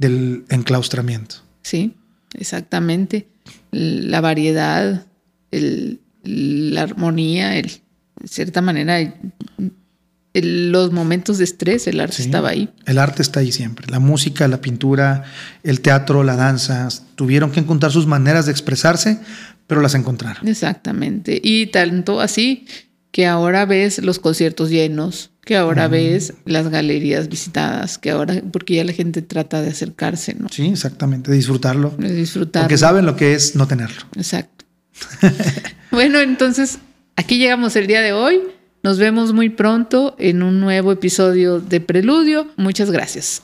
[SPEAKER 2] del enclaustramiento.
[SPEAKER 1] Sí, exactamente. La variedad, la armonía, el, de cierta manera, los momentos de estrés, el arte estaba ahí.
[SPEAKER 2] El arte está ahí siempre. La música, la pintura, el teatro, la danza, tuvieron que encontrar sus maneras de expresarse, pero las encontraron.
[SPEAKER 1] Exactamente. Y tanto así que ahora ves los conciertos llenos, que ahora ves las galerías visitadas, que ahora, porque ya la gente trata de acercarse, ¿no?
[SPEAKER 2] Sí, exactamente, de disfrutarlo.
[SPEAKER 1] De disfrutarlo.
[SPEAKER 2] Porque saben lo que es no tenerlo.
[SPEAKER 1] Exacto. bueno, entonces aquí llegamos el día de hoy. Nos vemos muy pronto en un nuevo episodio de Preludio. Muchas gracias.